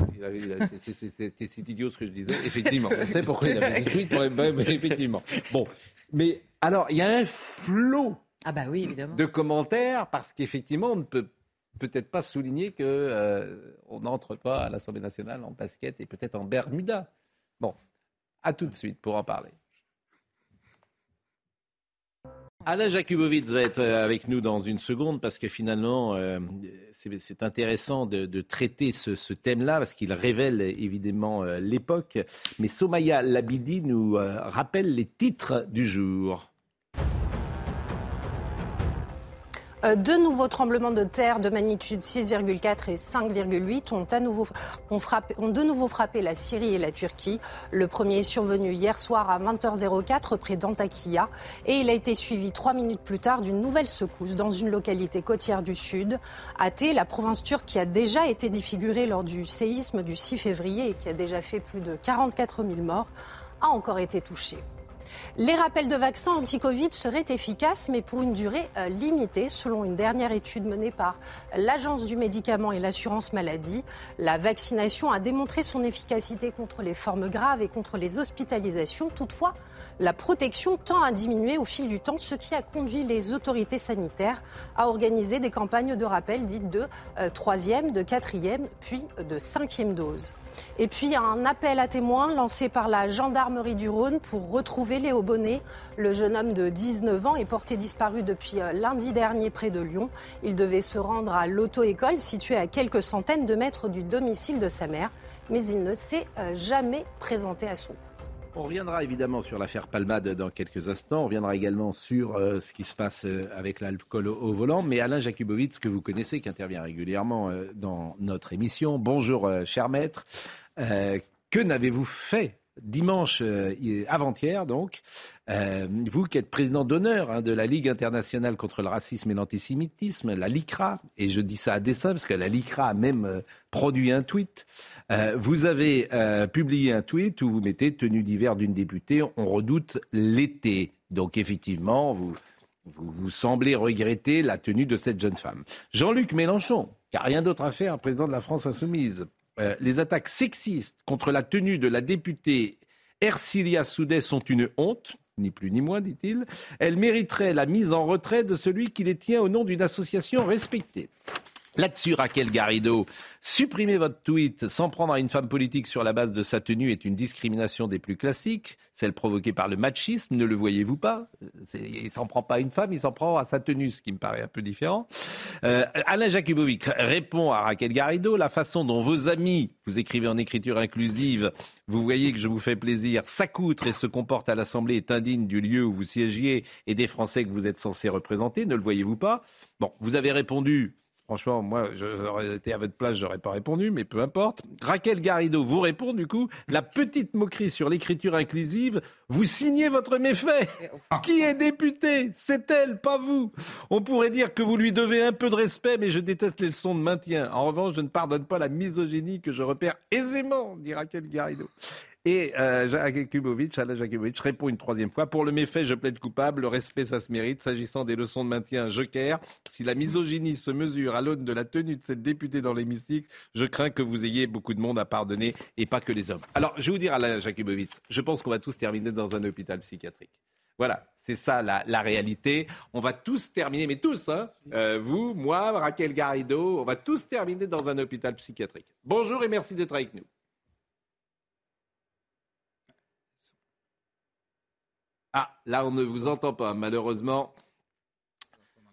C'est idiot ce que je disais. Effectivement. On sait pourquoi il a fait ce tweet. Mais, effectivement. Bon. Mais alors, il y a un flot ah bah oui, évidemment. de commentaires parce qu'effectivement, on ne peut peut-être pas souligner qu'on euh, n'entre pas à l'Assemblée nationale en basket et peut-être en Bermuda. Bon. À tout de suite pour en parler. Alain Jakubowicz va être euh, avec nous dans une seconde parce que finalement, euh, c'est intéressant de, traiter ce, thème-là parce qu'il révèle évidemment euh, l'époque. Mais Somaya Labidi nous rappelle les titres du jour. Deux nouveaux tremblements de terre de magnitude 6,4 et 5,8 ont, ont, ont de nouveau frappé la Syrie et la Turquie. Le premier est survenu hier soir à 20h04 près d'Antakya et il a été suivi trois minutes plus tard d'une nouvelle secousse dans une localité côtière du sud. Athée, la province turque qui a déjà été défigurée lors du séisme du 6 février et qui a déjà fait plus de 44 000 morts, a encore été touchée. Les rappels de vaccins anti-Covid seraient efficaces, mais pour une durée euh, limitée, selon une dernière étude menée par l'Agence du médicament et l'assurance maladie. La vaccination a démontré son efficacité contre les formes graves et contre les hospitalisations. Toutefois, la protection tend à diminuer au fil du temps, ce qui a conduit les autorités sanitaires à organiser des campagnes de rappel dites de euh, troisième, de quatrième, puis de cinquième dose. Et puis un appel à témoins lancé par la gendarmerie du Rhône pour retrouver Léo Bonnet. Le jeune homme de 19 ans est porté disparu depuis euh, lundi dernier près de Lyon. Il devait se rendre à l'auto-école située à quelques centaines de mètres du domicile de sa mère, mais il ne s'est euh, jamais présenté à son on reviendra évidemment sur l'affaire Palmade dans quelques instants. On reviendra également sur euh, ce qui se passe euh, avec l'alcool au, volant. Mais Alain Jakubowicz, que vous connaissez, qui intervient régulièrement euh, dans notre émission. Bonjour, cher maître. que n'avez-vous fait dimanche avant-hier, donc Vous qui êtes président d'honneur hein, de la Ligue internationale contre le racisme et l'antisémitisme, la LICRA, et je dis ça à dessein parce que la LICRA a même produit un tweet euh, vous avez euh, publié un tweet où vous mettez tenue d'hiver d'une députée, on redoute l'été. Donc effectivement, vous, vous, semblez regretter la tenue de cette jeune femme. Jean-Luc Mélenchon, qui n'a rien d'autre à faire, président de la France insoumise, euh, les attaques sexistes contre la tenue de la députée Ercilia Soudet sont une honte, ni plus ni moins, dit-il. Elles mériteraient la mise en retrait de celui qui les tient au nom d'une association respectée. Là-dessus, Raquel Garrido, supprimer votre tweet sans prendre à une femme politique sur la base de sa tenue est une discrimination des plus classiques, celle provoquée par le machisme, ne le voyez-vous pas? Il s'en prend pas à une femme, il s'en prend à sa tenue, ce qui me paraît un peu différent. Euh, Alain Jakubovic répond à Raquel Garrido, la façon dont vos amis, vous écrivez en écriture inclusive, vous voyez que je vous fais plaisir, s'accoutrent et se comportent à l'Assemblée est indigne du lieu où vous siégiez et des Français que vous êtes censés représenter, ne le voyez-vous pas? Bon, vous avez répondu Franchement, moi, j'aurais été à votre place, j'aurais pas répondu, mais peu importe. Raquel Garrido vous répond du coup, la petite moquerie sur l'écriture inclusive, vous signez votre méfait. Qui est député? C'est elle, pas vous. On pourrait dire que vous lui devez un peu de respect, mais je déteste les leçons de maintien. En revanche, je ne pardonne pas la misogynie que je repère aisément, dit Raquel Garrido. Et euh, Alain Jakubovic répond une troisième fois. Pour le méfait, je plaide coupable. Le respect, ça se mérite. S'agissant des leçons de maintien, joker. Si la misogynie se mesure à l'aune de la tenue de cette députée dans l'hémicycle, je crains que vous ayez beaucoup de monde à pardonner et pas que les hommes. Alors, je vais vous dire, Alain Jakubovic, je pense qu'on va tous terminer dans un hôpital psychiatrique. Voilà, c'est ça la, la, réalité. On va tous terminer, mais tous, hein, euh, vous, moi, Raquel Garrido, on va tous terminer dans un hôpital psychiatrique. Bonjour et merci d'être avec nous. Ah, là, on ne vous entend pas, malheureusement.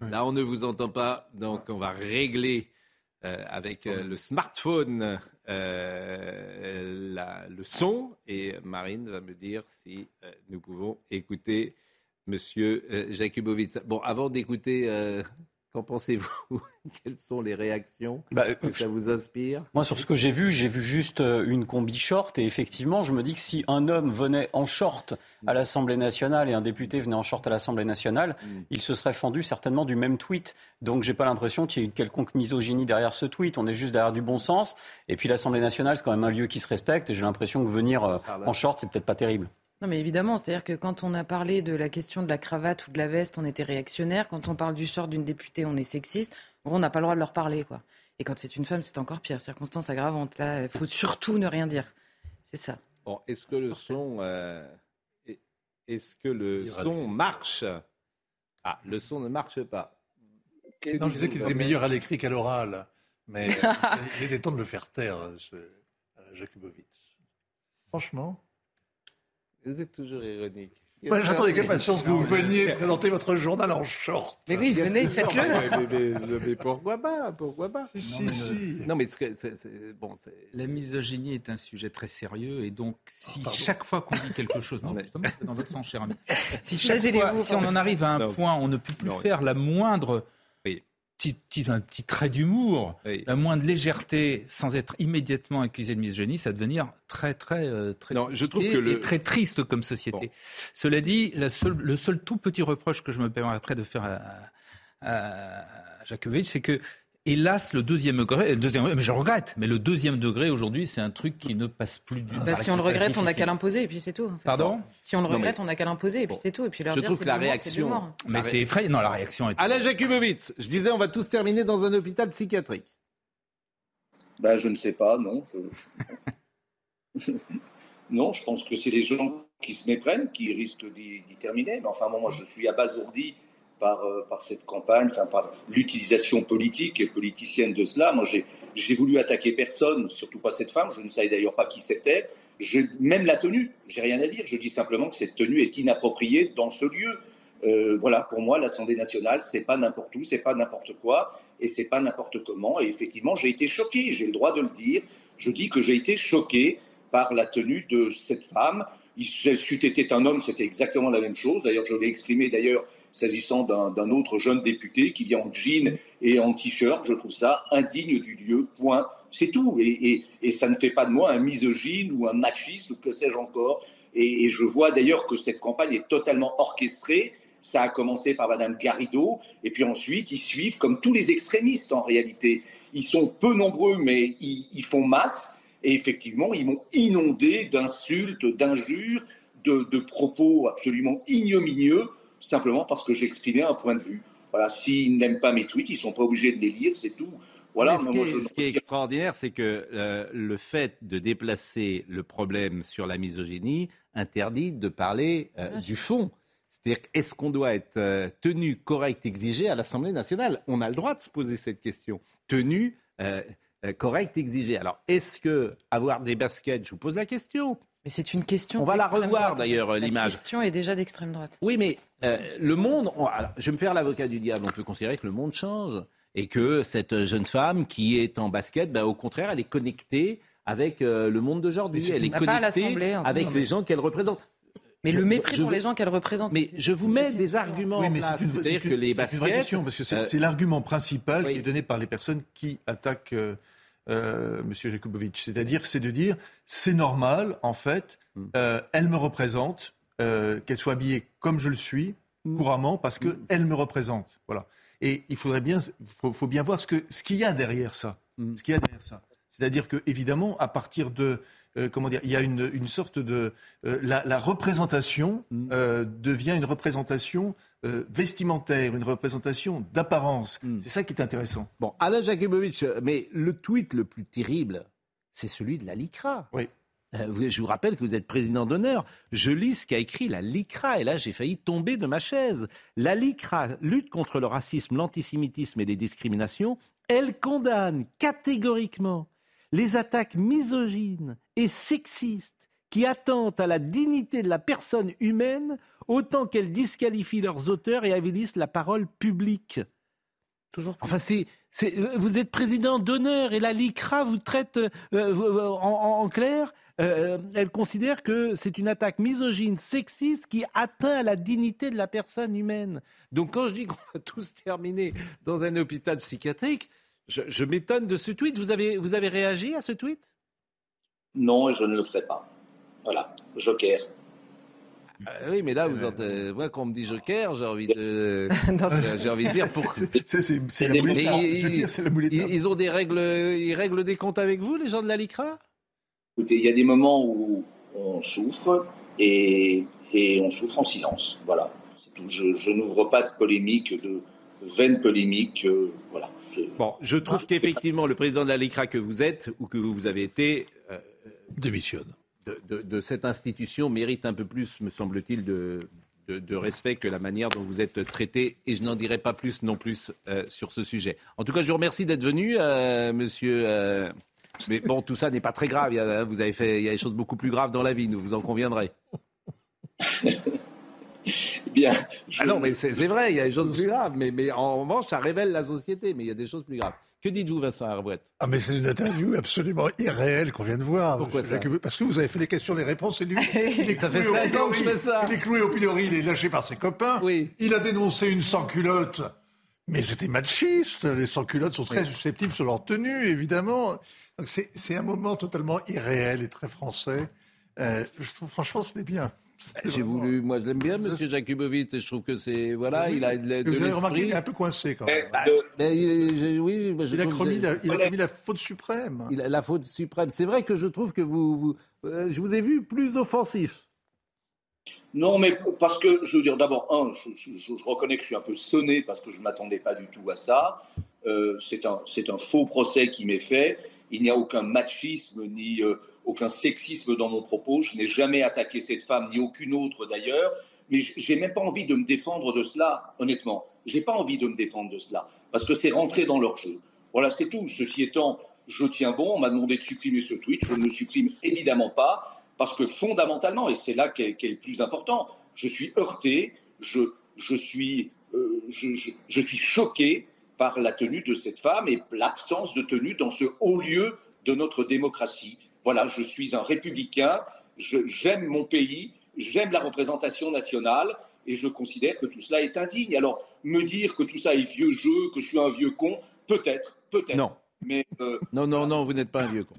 Là, on ne vous entend pas, donc on va régler euh, avec euh, le smartphone euh, le son et Marine va me dire si nous pouvons écouter Monsieur Jakubovic. Bon, avant d'écouter Qu'en pensez-vous Quelles sont les réactions bah, que ça vous inspire Moi, sur ce que j'ai vu, j'ai vu juste euh, une combi short. Et effectivement, je me dis que si un homme venait en short à l'Assemblée nationale et un député venait en short à l'Assemblée nationale, mm. il se serait fendu certainement du même tweet. Donc, j'ai pas l'impression qu'il y ait une quelconque misogynie derrière ce tweet. On est juste derrière du bon sens. Et puis, l'Assemblée nationale, c'est quand même un lieu qui se respecte. Et j'ai l'impression que venir euh, en short, c'est peut-être pas terrible. Non, mais évidemment, c'est-à-dire que quand on a parlé de la question de la cravate ou de la veste, on était réactionnaire. Quand on parle du short d'une députée, on est sexiste. On n'a pas le droit de leur parler, quoi. Et quand c'est une femme, c'est encore pire. Circonstance aggravante. Là, il faut surtout ne rien dire. C'est ça. Bon, est-ce que le son, euh, est-ce que le son marche? Ah, le son ne marche pas. Non, je disais qu'il était meilleur à l'écrit qu'à l'oral, mais il était temps de le faire taire, ce Jakubowicz. Franchement. Vous êtes toujours ironique. J'attendais avec impatience que vous veniez présenter votre journal en short. Mais oui, venez, faites-le. mais, pourquoi pas Pourquoi pas Si, non, si. Non, mais c'est, bon, la misogynie est un sujet très sérieux et donc si ah, chaque fois qu'on dit quelque chose, non, justement, c'est dans votre sens, cher ami. Si, chaque fois, si on en arrive à un point, on ne peut plus faire la moindre un petit trait d'humour, la moindre légèreté, sans être immédiatement accusé de misogynie, ça va devenir très, très, euh, très, non, je trouve que le... très triste comme société. Cela dit, le seul tout petit reproche que je me permettrais de faire à, à, c'est que hélas, le deuxième degré, deuxième, mais je regrette, mais le deuxième degré aujourd'hui, c'est un truc qui ne passe plus du bah, Si on le regrette, on n'a qu'à l'imposer et puis c'est tout. Pardon? Si on le regrette, on n'a qu'à l'imposer et puis c'est tout. Et puis je trouve que la réaction. Mais c'est effrayant. Non, la réaction est. Alain Jakubowicz, je disais, on va tous terminer dans un hôpital psychiatrique. Ben, je ne sais pas, non. non, je pense que c'est les gens qui se méprennent qui risquent d'y terminer. Mais enfin, moi, je suis abasourdi par, euh, par cette campagne, enfin par l'utilisation politique et politicienne de cela. Moi, j'ai voulu attaquer personne, surtout pas cette femme. Je ne savais d'ailleurs pas qui c'était. Même la tenue, j'ai rien à dire. Je dis simplement que cette tenue est inappropriée dans ce lieu. Euh, voilà, pour moi, l'Assemblée nationale, c'est pas n'importe où, c'est pas n'importe quoi, et c'est pas n'importe comment. Et effectivement, j'ai été choqué. J'ai le droit de le dire. Je dis que j'ai été choqué par la tenue de cette femme. Il c'eût été un homme, c'était exactement la même chose. D'ailleurs, je l'ai exprimé d'ailleurs s'agissant d'un autre jeune député qui vient en jean et en t-shirt. Je trouve ça indigne du lieu, point. C'est tout. Et, ça ne fait pas de moi un misogyne ou un machiste ou que sais-je encore. Et, je vois d'ailleurs que cette campagne est totalement orchestrée. Ça a commencé par Madame Garrido, et puis ensuite ils suivent comme tous les extrémistes en réalité. Ils sont peu nombreux, mais ils, font masse. Et effectivement, ils m'ont inondé d'insultes, d'injures, de, propos absolument ignominieux simplement parce que j'exprimais un point de vue. Voilà, s'ils n'aiment pas mes tweets, ils ne sont pas obligés de les lire, c'est tout. Voilà, ce, qui est, extraordinaire, c'est que euh, le fait de déplacer le problème sur la misogynie interdit de parler euh, du fond. C'est-à-dire, est-ce qu'on doit être euh, tenu correct, exigé à l'Assemblée nationale? On a le droit de se poser cette question tenue correcte exigée. Alors, est-ce que avoir des baskets, je vous pose la question, mais c'est une question. On va la revoir d'ailleurs, l'image. La question est déjà d'extrême droite. Oui, mais le monde. je vais me faire l'avocat du diable. On peut considérer que le monde change et que cette jeune femme qui est en basket, ben, au contraire, elle est connectée avec le monde d'aujourd'hui. Elle est connectée avec les gens qu'elle représente. Mais le mépris pour les gens qu'elle représente. Mais je vous mets des arguments. Oui, mais c'est une, une, que les baskets, une vraie question parce que c'est euh, l'argument principal qui est donné par les personnes qui attaquent euh, euh, M. Jakubovic. C'est-à-dire, c'est de dire, c'est normal, en fait, hmm. euh, elle me représente, qu'elle soit habillée comme je le suis, hmm. couramment, parce qu'elle hmm. me représente. Voilà. Et il faudrait bien, faut, faut bien voir ce qu'il ce qu'il y a derrière ça. Ce qu'il y a derrière ça. C'est-à-dire que, évidemment, à partir de euh, comment dire, il y a une, sorte de euh, la, représentation mm. euh, devient une représentation vestimentaire, une représentation d'apparence. Mm. C'est ça qui est intéressant. Bon, Alain Jakubowicz, mais le tweet le plus terrible, c'est celui de la LICRA. Oui. Je vous rappelle que vous êtes président d'honneur. Je lis ce qu'a écrit la LICRA et là j'ai failli tomber de ma chaise. La LICRA lutte contre le racisme, l'antisémitisme et les discriminations. Elle condamne catégoriquement les attaques misogynes et sexistes qui attentent à la dignité de la personne humaine autant qu'elles disqualifient leurs auteurs et avilissent la parole publique. Toujours. Enfin, c'est, vous êtes président d'honneur et la LICRA vous traite euh, euh, en, clair. Euh, elle considère que c'est une attaque misogyne, sexiste, qui atteint à la dignité de la personne humaine. Donc quand je dis qu'on va tous terminer dans un hôpital psychiatrique, je, m'étonne de ce tweet. Vous avez, vous avez réagi à ce tweet? Non, je ne le ferai pas. Voilà, joker. Ah oui, mais là, vous entendez, moi, quand on me dit joker, j'ai envie de, j'ai envie de dire pour. C'est la moulette. Ils, ils, ont des règles, ils règlent des comptes avec vous, les gens de la LICRA Écoutez, il y a des moments où on souffre et, et on souffre en silence. Voilà, Je, je n'ouvre pas de polémique de, veine polémique. Euh, voilà. Bon, je trouve qu'effectivement, le président de la LICRA que vous êtes ou que vous avez été. Euh, Démissionne. De, cette institution mérite un peu plus, me semble-t-il, de, de, respect que la manière dont vous êtes traité. Et je n'en dirai pas plus non plus euh, sur ce sujet. En tout cas, je vous remercie d'être venu, monsieur. mais bon, tout ça n'est pas très grave. vous avez fait, il y a des choses beaucoup plus graves dans la vie, nous vous en conviendrez. Bien. Ah non, mais c'est vrai, il y a des choses plus graves. Mais, mais en revanche, ça révèle la société. Mais il y a des choses plus graves. Que dites-vous, Vincent Herbouet Ah, mais c'est une interview absolument irréelle qu'on vient de voir. Pourquoi ça? Parce que vous avez fait les questions, les réponses, c'est lui. Il est je ça. Il est cloué au pilori, il est lâché par ses copains. Oui. Il a dénoncé une sans-culotte. Mais c'était machiste. Les sans-culottes sont très susceptibles sur leur tenue, évidemment. Donc c'est un moment totalement irréel et très français. Euh, je trouve, franchement, c'était bien. J'ai voulu, moi je l'aime bien, Monsieur Jakubowicz, et je trouve que c'est voilà, il a de, Vous avez remarqué, il est un peu coincé quand même. Bah, oui, il, a commis la, il a commis la faute suprême. Il a la faute suprême. C'est vrai que je trouve que vous, vous euh, je vous ai vu plus offensif. Non, mais parce que je veux dire, d'abord, un, je, reconnais que je suis un peu sonné parce que je m'attendais pas du tout à ça. Euh, c'est un, c'est un faux procès qui m'est fait. Il n'y a aucun machisme ni euh, aucun sexisme dans mon propos. Je n'ai jamais attaqué cette femme, ni aucune autre d'ailleurs. Mais j'ai même pas envie de me défendre de cela, honnêtement. J'ai pas envie de me défendre de cela, parce que c'est rentré dans leur jeu. Voilà, c'est tout. Ceci étant, je tiens bon. On m'a demandé de supprimer ce tweet. Je ne le supprime évidemment pas, parce que fondamentalement, et c'est là qu'est le plus important, je suis heurté, euh, je suis choqué par la tenue de cette femme et l'absence de tenue dans ce haut lieu de notre démocratie. Voilà, je suis un républicain, j'aime mon pays, j'aime la représentation nationale et je considère que tout cela est indigne. Alors, me dire que tout ça est vieux jeu, que je suis un vieux con, peut-être, peut-être. Non. Mais, euh, non, non, non, vous n'êtes pas un vieux con.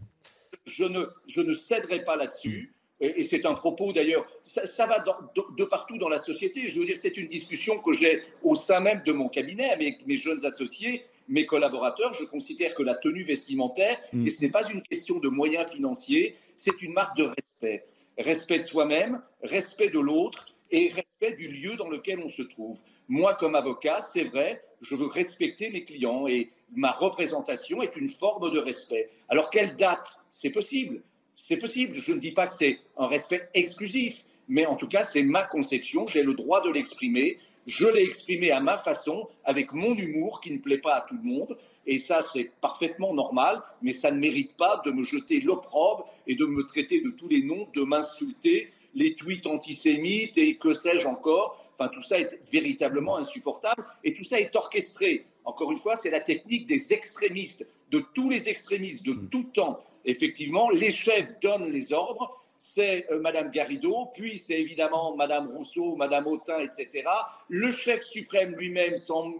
Je ne, je ne céderai pas là-dessus. Et, c'est un propos d'ailleurs, ça, va de, partout dans la société. Je veux dire, c'est une discussion que j'ai au sein même de mon cabinet avec mes jeunes associés mes collaborateurs, je considère que la tenue vestimentaire, mm. et ce n'est pas une question de moyens financiers, c'est une marque de respect. Respect de soi-même, respect de l'autre et respect du lieu dans lequel on se trouve. Moi, comme avocat, c'est vrai, je veux respecter mes clients et ma représentation est une forme de respect. Alors, quelle date? C'est possible. C'est possible. Je ne dis pas que c'est un respect exclusif, mais en tout cas, c'est ma conception. J'ai le droit de l'exprimer. Je l'ai exprimé à ma façon, avec mon humour qui ne plaît pas à tout le monde. Et ça, c'est parfaitement normal, mais ça ne mérite pas de me jeter l'opprobre et de me traiter de tous les noms, de m'insulter, les tweets antisémites et que sais-je encore. Enfin, tout ça est véritablement insupportable et tout ça est orchestré. Encore une fois, c'est la technique des extrémistes, de tous les extrémistes de tout temps. Effectivement, les chefs donnent les ordres c'est euh, Madame Garrido, puis c'est évidemment Madame Rousseau, Madame Autain, etc. Le chef suprême lui-même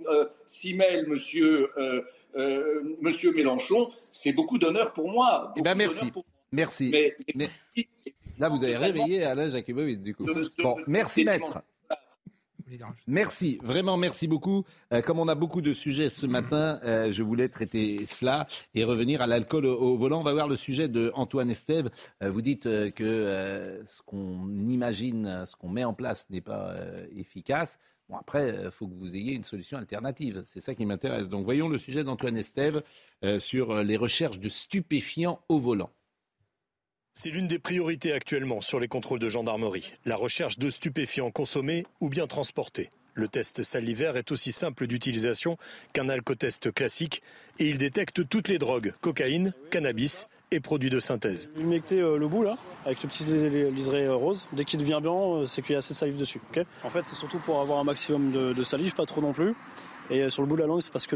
euh, s'y mêle, Monsieur, euh, Monsieur Mélenchon. C'est beaucoup d'honneur pour moi. Eh ben merci. Merci. Là, vous avez réveillé Alain Jakubowicz, du coup. Bon, merci, maître. Merci, vraiment merci beaucoup. Euh, comme on a beaucoup de sujets ce matin, euh, je voulais traiter cela et revenir à l'alcool au, volant. On va voir le sujet de Antoine Estève. Euh, vous dites que ce qu'on imagine, ce qu'on met en place n'est pas efficace. Bon, après, il faut que vous ayez une solution alternative. C'est ça qui m'intéresse. Donc voyons le sujet d'Antoine Estève sur les recherches de stupéfiants au volant. C'est l'une des priorités actuellement sur les contrôles de gendarmerie, la recherche de stupéfiants consommés ou bien transportés. Le test salivaire est aussi simple d'utilisation qu'un alcotest classique et il détecte toutes les drogues, cocaïne, cannabis et produits de synthèse. Humecter euh, le bout là, avec le petit liseré euh, rose, dès qu'il devient blanc, euh, c'est qu'il y a assez de salive dessus. en fait, c'est surtout pour avoir un maximum de salive, pas trop non plus. Et sur le bout de la langue, c'est parce que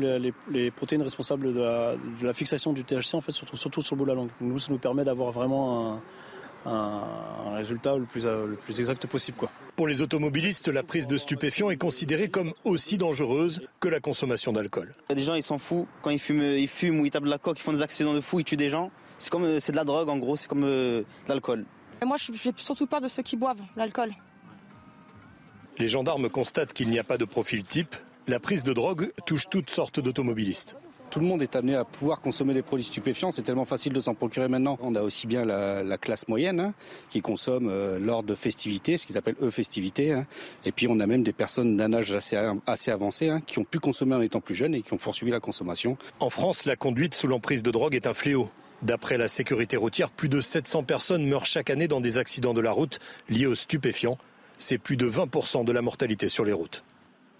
les, protéines responsables de la, fixation du THC en fait, se trouvent surtout sur le bout de la langue. Nous, ça nous permet d'avoir vraiment un, résultat le plus, le plus exact possible. Quoi. Pour les automobilistes, la prise de stupéfiants est considérée comme aussi dangereuse que la consommation d'alcool. Il y a des gens, ils s'en foutent. Quand ils fument, ils fument ou ils tapent de la coque, ils font des accidents de fou, ils tuent des gens. C'est comme c'est de la drogue en gros, c'est comme euh, de l'alcool. Moi, j'ai surtout peur de ceux qui boivent l'alcool. Les gendarmes constatent qu'il n'y a pas de profil type, la prise de drogue touche toutes sortes d'automobilistes. Tout le monde est amené à pouvoir consommer des produits stupéfiants. C'est tellement facile de s'en procurer maintenant. On a aussi bien la, classe moyenne hein, qui consomme euh, lors de festivités, ce qu'ils appellent eux festivités. Hein. Et puis on a même des personnes d'un âge assez, assez avancé hein, qui ont pu consommer en étant plus jeunes et qui ont poursuivi la consommation. En France, la conduite sous l'emprise de drogue est un fléau. D'après la sécurité routière, plus de 700 personnes meurent chaque année dans des accidents de la route liés aux stupéfiants. C'est plus de 20% de la mortalité sur les routes.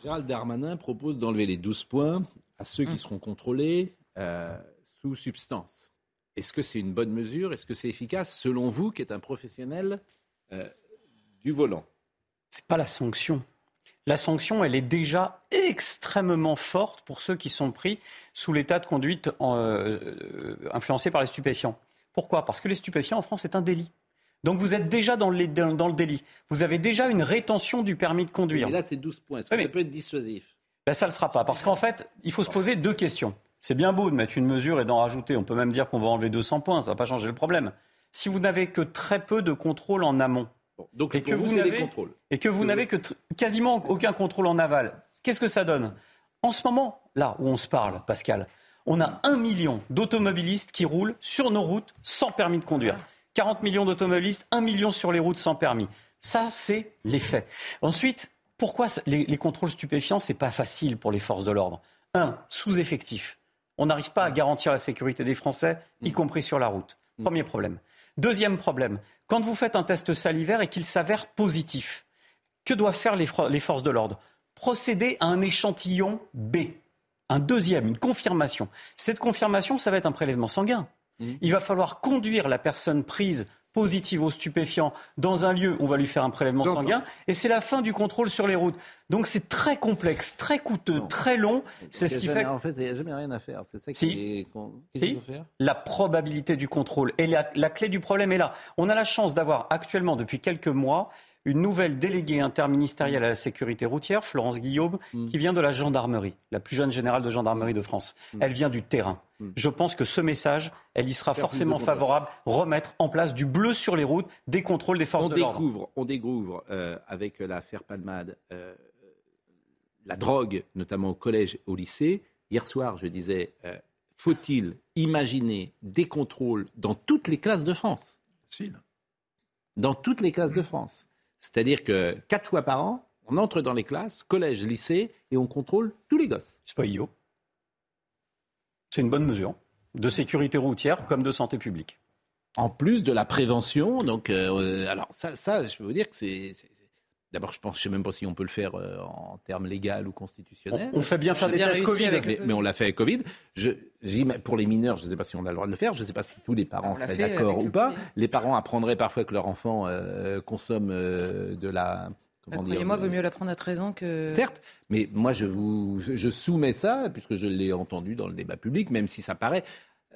Gérald Darmanin propose d'enlever les 12 points à ceux qui mm. seront contrôlés euh, sous substance. Est-ce que c'est une bonne mesure? Est-ce que c'est efficace selon vous, qui êtes un professionnel euh, du volant? C'est pas la sanction. La sanction, elle est déjà extrêmement forte pour ceux qui sont pris sous l'état de conduite euh, influencé par les stupéfiants. Pourquoi? Parce que les stupéfiants en France, c'est un délit. Donc vous êtes déjà dans le, dans le, délit. Vous avez déjà une rétention du permis de conduire. Et là, c'est 12 points. Est-ce que ça peut être dissuasif? Ben, Ça ne le sera pas. Parce qu'en fait, il faut se poser deux questions. C'est bien beau de mettre une mesure et d'en rajouter. On peut même dire qu'on va enlever 200 points. Ça ne va pas changer le problème. Si vous n'avez que très peu de contrôle en amont, donc et, que vous, n'avez, et que vous n'avez que quasiment aucun contrôle en aval, qu'est-ce que ça donne? En ce moment, là où on se parle, Pascal, on a un million d'automobilistes qui roulent sur nos routes sans permis de conduire. 40 millions d'automobilistes, 1 million sur les routes sans permis. Ça, c'est les faits. Ensuite, pourquoi les, contrôles stupéfiants, c'est pas facile pour les forces de l'ordre? Un, sous-effectif. On n'arrive pas à garantir la sécurité des Français, y mm. compris sur la route. Mm. Premier problème. Deuxième problème, quand vous faites un test salivaire et qu'il s'avère positif, que doivent faire les, les forces de l'ordre? Procéder à un échantillon B. Un deuxième, une confirmation. Cette confirmation, ça va être un prélèvement sanguin. Mhm. Il va falloir conduire la personne prise positive aux stupéfiants dans un lieu où on va lui faire un prélèvement sanguin et c'est la fin du contrôle sur les routes. Donc c'est très complexe, très coûteux, très long. C'est ce qui fait. En fait, il n'y a jamais rien à faire. C'est ça qui si. faire? La probabilité du contrôle. Et la, la clé du problème est là. On a la chance d'avoir actuellement, depuis quelques mois, une nouvelle déléguée interministérielle à la sécurité routière, Florence Guillaume, mm. qui vient de la gendarmerie, la plus jeune générale de gendarmerie de France. Mm. Elle vient du terrain. Mm. Je pense que ce message, elle y sera forcément favorable, remettre en place du bleu sur les routes, des contrôles des forces de l'ordre. On découvre euh, avec l'affaire Palmade euh, la drogue, notamment au collège et au lycée. Hier soir, je disais, euh, faut-il imaginer des contrôles dans toutes les classes de France? Dans toutes les classes de France. C'est-à-dire que quatre fois par an, on entre dans les classes, collège, lycée, et on contrôle tous les gosses. C'est pas idiot. C'est une bonne mesure de sécurité routière comme de santé publique. En plus de la prévention, donc euh, alors ça, ça, je peux vous dire que c'est D'abord, je pense, je sais même pas si on peut le faire euh, en termes légal ou constitutionnels. On, fait bien faire des tests Covid, mais, on l'a fait avec Covid. Je, pour les mineurs, je ne sais pas si on a le droit de le faire. Je ne sais pas si tous les parents seraient d'accord ou pas. Les parents apprendraient parfois que leur enfant euh, consomme euh, de la Croyez-moi, vaut mieux l'apprendre à 13 ans que. Certes, mais moi je vous, je soumets ça puisque je l'ai entendu dans le débat public, même si ça paraît.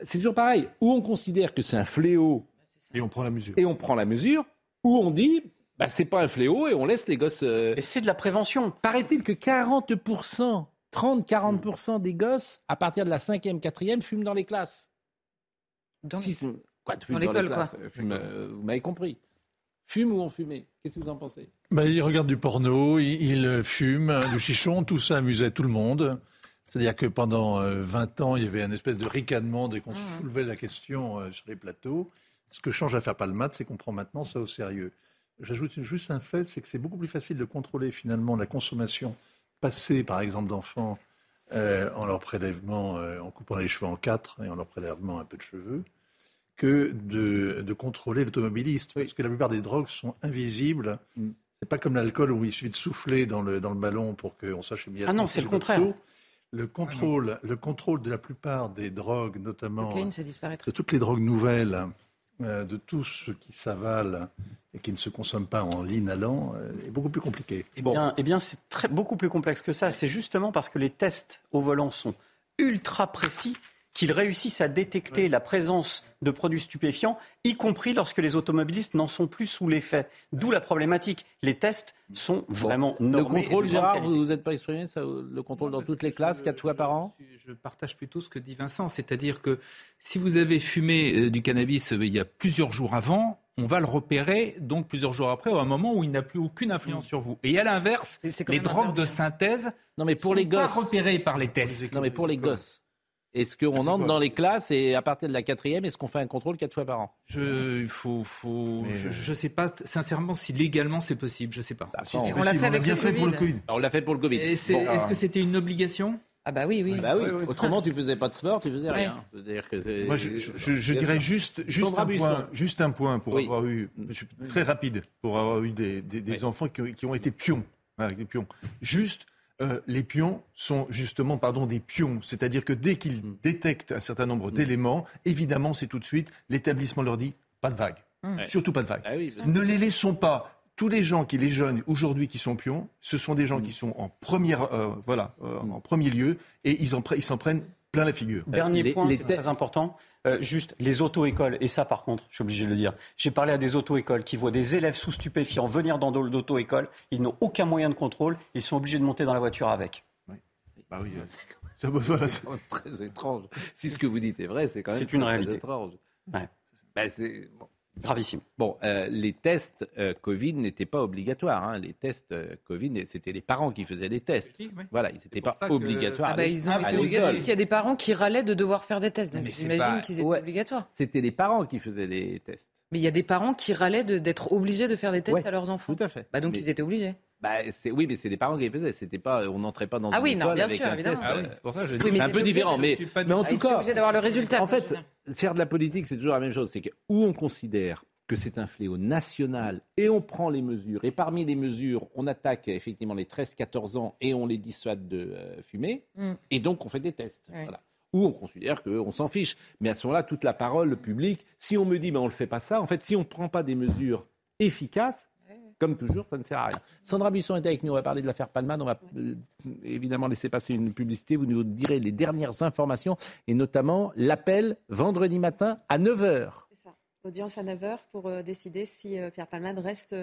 C'est toujours pareil. Où on considère que c'est un fléau. Et on prend la mesure. Et on prend la mesure. Ou on dit, bah, c'est pas un fléau et on laisse les gosses. Euh, c'est de la prévention. Paraît-il que 40%, 30-40% des gosses, à partir de la 5e, 4e, fument dans les classes. Dans, quoi, dans l'école, quoi. Euh, vous m'avez compris. Fume ou ont fumé Qu'est-ce que vous en pensez? Bah, Ils regardent du porno, ils, fument, du chichon, tout ça amusait tout le monde. C'est-à-dire que pendant 20 euh, ans, il y avait un espèce de ricanement dès qu'on mmh. soulevait la question sur les plateaux. Ce que change l'affaire Palmate, c'est qu'on prend maintenant ça au sérieux. J'ajoute juste un fait, c'est que c'est beaucoup plus facile de contrôler finalement la consommation passée, par exemple, d'enfants euh, en leur prélèvement, euh, en coupant les cheveux en quatre et en leur prélèvement un peu de cheveux, que de, contrôler l'automobiliste. Parce que la plupart des drogues sont invisibles. Mm. C'est pas comme l'alcool où il suffit de souffler dans le, dans le ballon pour qu'on sache bien. Ah non, c'est le contraire. Le contrôle, le contrôle de la plupart des drogues, notamment de toutes les drogues nouvelles, de tout ce qui s'avale et qui ne se consomme pas en l'inhalant euh, est beaucoup plus compliqué. Eh bien, eh bien c'est beaucoup plus complexe que ça. C'est justement parce que les tests au volant sont ultra précis qu'ils réussissent à détecter la présence de produits stupéfiants, y compris lorsque les automobilistes n'en sont plus sous l'effet. D'où la problématique. Les tests sont vraiment normés. Le contrôle, Gérard, vous ne vous êtes pas exprimé, ça, le contrôle dans toutes les classes, quatre fois par an Je partage plutôt ce que dit Vincent, c'est-à-dire que si vous avez fumé euh, du cannabis euh, il y a plusieurs jours avant, on va le repérer donc plusieurs jours après, à un moment où il n'a plus aucune influence sur vous. Et à l'inverse, les drogues de synthèse non, mais pour sont les gosses, pas repérées par les tests. Non, mais pour les gosses. Est-ce qu'on entre dans les classes et à partir de la quatrième, est-ce qu'on fait un contrôle quatre fois par an? Je, faut, faut, je, sais pas sincèrement si légalement c'est possible. Je sais pas. Bah, on l'a fait avec bien fait pour le Covid. on l'a fait pour le Covid. Est-ce que c'était une obligation? Ah bah oui, oui. Ah bah oui. Autrement, tu faisais pas de sport, tu faisais rien. Que Moi, je, dirais juste, juste un point, juste un point pour avoir eu, très rapide, pour avoir eu des, des, enfants qui, qui, ont été pions, des pions. Juste euh, les pions sont justement pardon, des pions. C'est-à-dire que dès qu'ils mm. détectent un certain nombre mm. d'éléments, évidemment, c'est tout de suite, l'établissement leur dit pas de vague. Mm. Surtout pas de vague. Ah ne les laissons pas. Tous les gens qui, les jeunes aujourd'hui qui sont pions, ce sont des gens qui sont en, première, euh, voilà, euh, en premier lieu et ils s'en ils prennent plein la figure. Dernier point, c'est très important. Euh, juste les auto-écoles, et ça par contre, je suis obligé de le dire, j'ai parlé à des auto-écoles qui voient des élèves sous stupéfiants venir dans d'auto-école, ils n'ont aucun moyen de contrôle, ils sont obligés de monter dans la voiture avec. Oui. Bah oui, c'est très étrange. Si ce que vous dites est vrai, c'est quand même c'est une réalité. étrange. Ouais. Bah, c'est... Gravissime. Bon, euh, les tests euh, Covid n'étaient pas obligatoires. Hein. Les tests euh, Covid, c'était les parents qui faisaient les tests. Voilà, ils n'étaient pas obligatoires. Ah bah, ils ont été obligatoires parce qu'il y a des parents qui râlaient de devoir faire des tests. J'imagine qu'ils étaient obligatoires. C'était les parents qui faisaient les tests. Mais il y a des parents qui râlaient d'être obligés de faire des tests à leurs enfants. Tout à fait. Bah, donc ils étaient obligés. Bah, oui, mais c'est les parents qui les faisaient. C'était pas, on n'entrait pas dans ah une oui, école bien avec sûr, un évidemment. test. Ah oui, c'est pour ça que je dis. c'est un peu différent, mais, mais en tout cas, obligé d'avoir le résultat. En fait, faire de la politique, c'est toujours la même chose. C'est que où on considère que c'est un fléau national et on prend les mesures. Et parmi les mesures, on attaque effectivement les 13-14 ans et on les dissuade de euh, fumer. Mm. Et donc on fait des tests. Ou on considère qu'on s'en fiche. Mais à ce moment-là, toute la parole, le public, si on me dit mais on ne le fait pas ça, en fait, si on ne prend pas des mesures efficaces, comme toujours, ça ne sert à rien. Sandra Buisson est avec nous, on va parler de l'affaire Palman, on va euh, évidemment laisser passer une publicité, vous nous direz les dernières informations, et notamment l'appel vendredi matin à 9h Audience à 9h pour euh, décider si euh, Pierre Palmade reste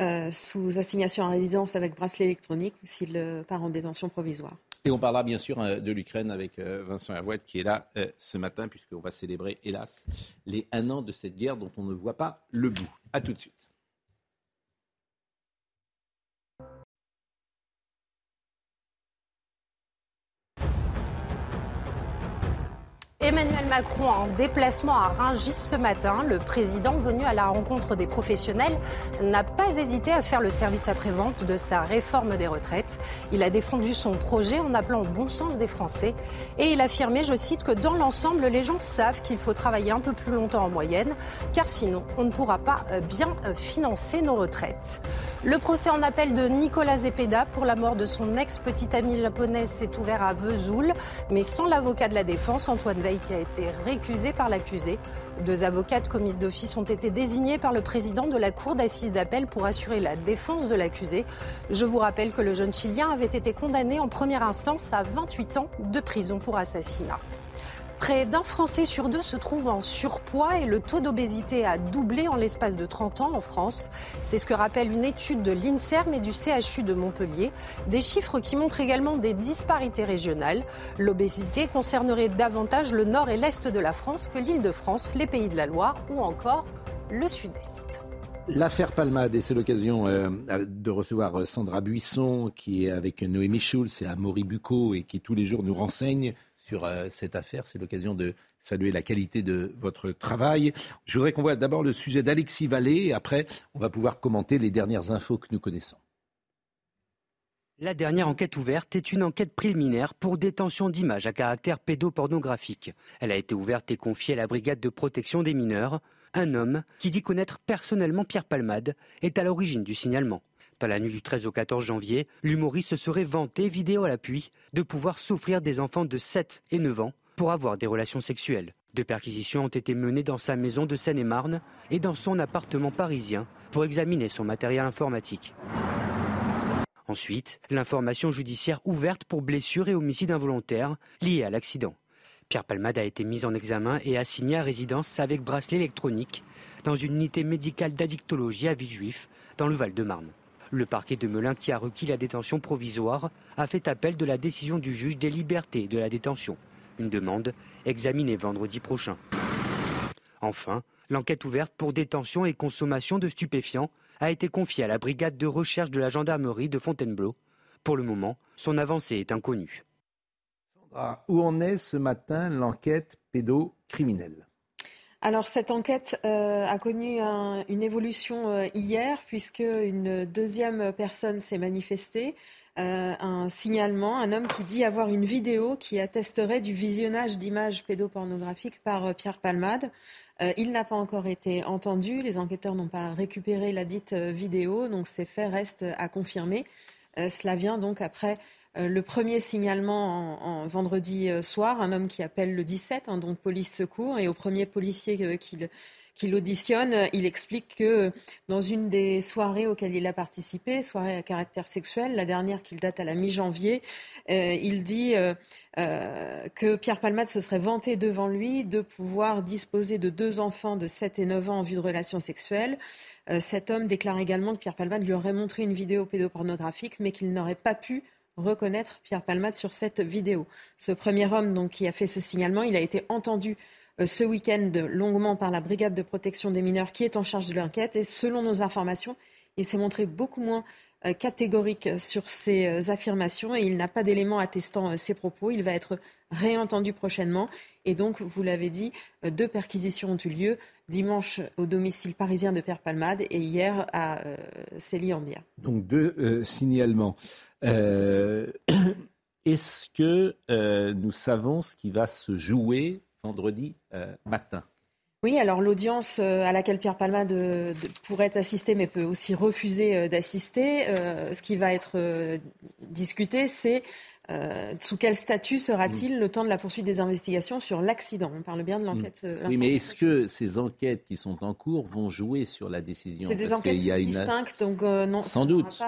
euh, sous assignation à résidence avec bracelet électronique ou s'il part en détention provisoire. Et on parlera bien sûr de l'Ukraine avec Vincent Avouette qui est là ce matin puisqu'on va célébrer, hélas, les un an de cette guerre dont on ne voit pas le bout. A tout de suite. Emmanuel Macron en déplacement à Rungis ce matin. Le président venu à la rencontre des professionnels n'a pas hésité à faire le service après-vente de sa réforme des retraites. Il a défendu son projet en appelant au bon sens des Français et il affirmait, je cite, que dans l'ensemble, les gens savent qu'il faut travailler un peu plus longtemps en moyenne car sinon on ne pourra pas euh, bien euh, financer nos retraites. Le procès en appel de Nicolas Zepeda pour la mort de son ex-petite amie japonaise s'est ouvert à Vesoul, mais sans l'avocat de la défense, Antoine qui a été récusé par l'accusé. Deux avocates commises d'office ont été désignées par le président de la Cour d'assises d'appel pour assurer la défense de l'accusé. Je vous rappelle que le jeune Chilien avait été condamné en première instance à 28 ans de prison pour assassinat. Près d'un Français sur deux se trouve en surpoids et le taux d'obésité a doublé en l'espace de 30 ans en France. C'est ce que rappelle une étude de l'INSERM et du CHU de Montpellier. Des chiffres qui montrent également des disparités régionales. L'obésité concernerait davantage le nord et l'est de la France que l'île de France, les pays de la Loire ou encore le sud-est. L'affaire Palmade, et c'est l'occasion euh, de recevoir Sandra Buisson, qui est avec Noémie Schulz et Amaury Bucco, et qui tous les jours nous renseigne sur euh, cette affaire. C'est l'occasion de saluer la qualité de votre travail. Je voudrais qu'on voit d'abord le sujet d'Alexis Vallée et après, on va pouvoir commenter les dernières infos que nous connaissons. La dernière enquête ouverte est une enquête préliminaire pour détention d'images à caractère pédopornographique. Elle a été ouverte et confiée à la brigade de protection des mineurs. Un homme qui dit connaître personnellement Pierre Palmade est à l'origine du signalement. Dans la nuit du 13 au 14 janvier, l'humoriste se serait vanté, vidéo à l'appui, de pouvoir s'offrir des enfants de 7 et 9 ans pour avoir des relations sexuelles. Deux perquisitions ont été menées dans sa maison de Seine-et-Marne et dans son appartement parisien pour examiner son matériel informatique. Ensuite, l'information judiciaire ouverte pour blessure et homicide involontaire liés à l'accident. Pierre Palmade a été mis en examen et assigné à résidence avec bracelet électronique dans une unité médicale d'addictologie à Villejuif, dans le Val-de-Marne. Le parquet de Melun, qui a requis la détention provisoire, a fait appel de la décision du juge des libertés de la détention. Une demande examinée vendredi prochain. Enfin, l'enquête ouverte pour détention et consommation de stupéfiants a été confiée à la brigade de recherche de la gendarmerie de Fontainebleau. Pour le moment, son avancée est inconnue. Sandra, où en est ce matin l'enquête pédocriminelle? Alors cette enquête euh, a connu une évolution euh, hier puisque une deuxième personne s'est manifestée. Euh, un signalement, un homme qui dit avoir une vidéo qui attesterait du visionnage d'images pédopornographiques par Pierre Palmade. il n'a pas encore été entendu, les enquêteurs n'ont pas récupéré la dite vidéo, donc ces faits restent à confirmer. cela vient donc après le premier signalement en, vendredi euh, soir, un homme qui appelle le 17, hein, donc police secours, et au premier policier euh, qui, l'auditionne, il explique que dans une des soirées auxquelles il a participé, soirée à caractère sexuel, la dernière qu'il date à la mi-janvier, il dit que Pierre Palmade se serait vanté devant lui de pouvoir disposer de deux enfants de 7 et 9 ans en vue de relations sexuelles. cet homme déclare également que Pierre Palmade lui aurait montré une vidéo pédopornographique, mais qu'il n'aurait pas pu reconnaître Pierre Palmade sur cette vidéo. Ce premier homme donc, qui a fait ce signalement, il a été entendu euh, ce week-end longuement par la brigade de protection des mineurs qui est en charge de l'enquête. Et selon nos informations, il s'est montré beaucoup moins euh, catégorique sur ses euh, affirmations et il n'a pas d'éléments attestant ses propos. Il va être réentendu prochainement. Et donc, vous l'avez dit, deux perquisitions ont eu lieu dimanche au domicile parisien de Pierre Palmade et hier à Célie-en-Bia. Donc, deux signalements. Euh, est-ce que euh, nous savons ce qui va se jouer vendredi euh, matin? Oui, alors l'audience à laquelle Pierre Palmade pourrait assister, mais peut aussi refuser d'assister, ce qui va être discuté, c'est euh, sous quel statut sera-t-il mm. le temps de la poursuite des investigations sur l'accident? On parle bien de l'enquête. Mm. Euh, oui, mais est-ce que ces enquêtes qui sont en cours vont jouer sur la décision? C'est des enquêtes distinctes, donc euh, non. Sans doute.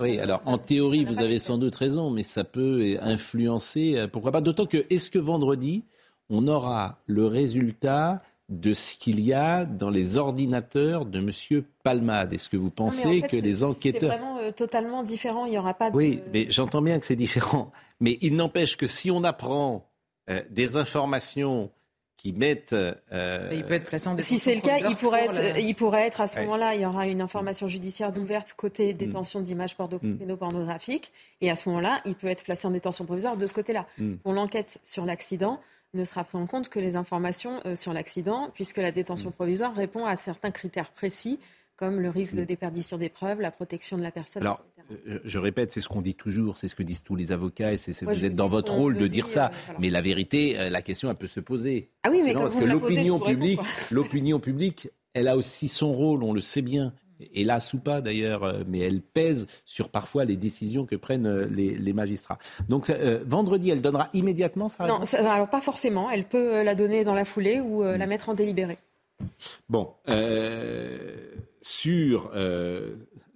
oui, alors en théorie, vous avez sans doute raison, mais ça peut influencer. Pourquoi pas D'autant que, est-ce que vendredi, on aura le résultat de ce qu'il y a dans les ordinateurs de M. Palmade. Est-ce que vous pensez que les enquêteurs... C'est vraiment euh, totalement différent, il n'y aura pas de... Oui, mais j'entends bien que c'est différent. Mais il n'empêche que si on apprend euh, des informations qui mettent... Euh, il peut être placé en Si c'est le cas, il pourrait, être, il pourrait être à ce moment-là, il y aura une information judiciaire d'ouverte côté mm. détention d'images mm. pédopornographiques. Et à ce moment-là, il peut être placé en détention provisoire de ce côté-là. Mm. Pour l'enquête sur l'accident, ne sera pris en compte que les informations sur l'accident, puisque la détention provisoire répond à certains critères précis comme le risque de déperdition des preuves, la protection de la personne. Alors, etc. je répète, c'est ce qu'on dit toujours, c'est ce que disent tous les avocats, et c'est vous êtes dans votre rôle de dire ça. Mais la vérité, la question, elle peut se poser. Ah oui, mais parce que l'opinion publique, l'opinion publique, elle a aussi son rôle, on le sait bien hélas ou pas d'ailleurs, euh, mais elle pèse sur parfois les décisions que prennent euh, les, magistrats. Donc euh, vendredi, elle donnera immédiatement sa réponse Non, alors pas forcément. Elle peut la donner dans la foulée ou la mettre en délibéré. Bon, sur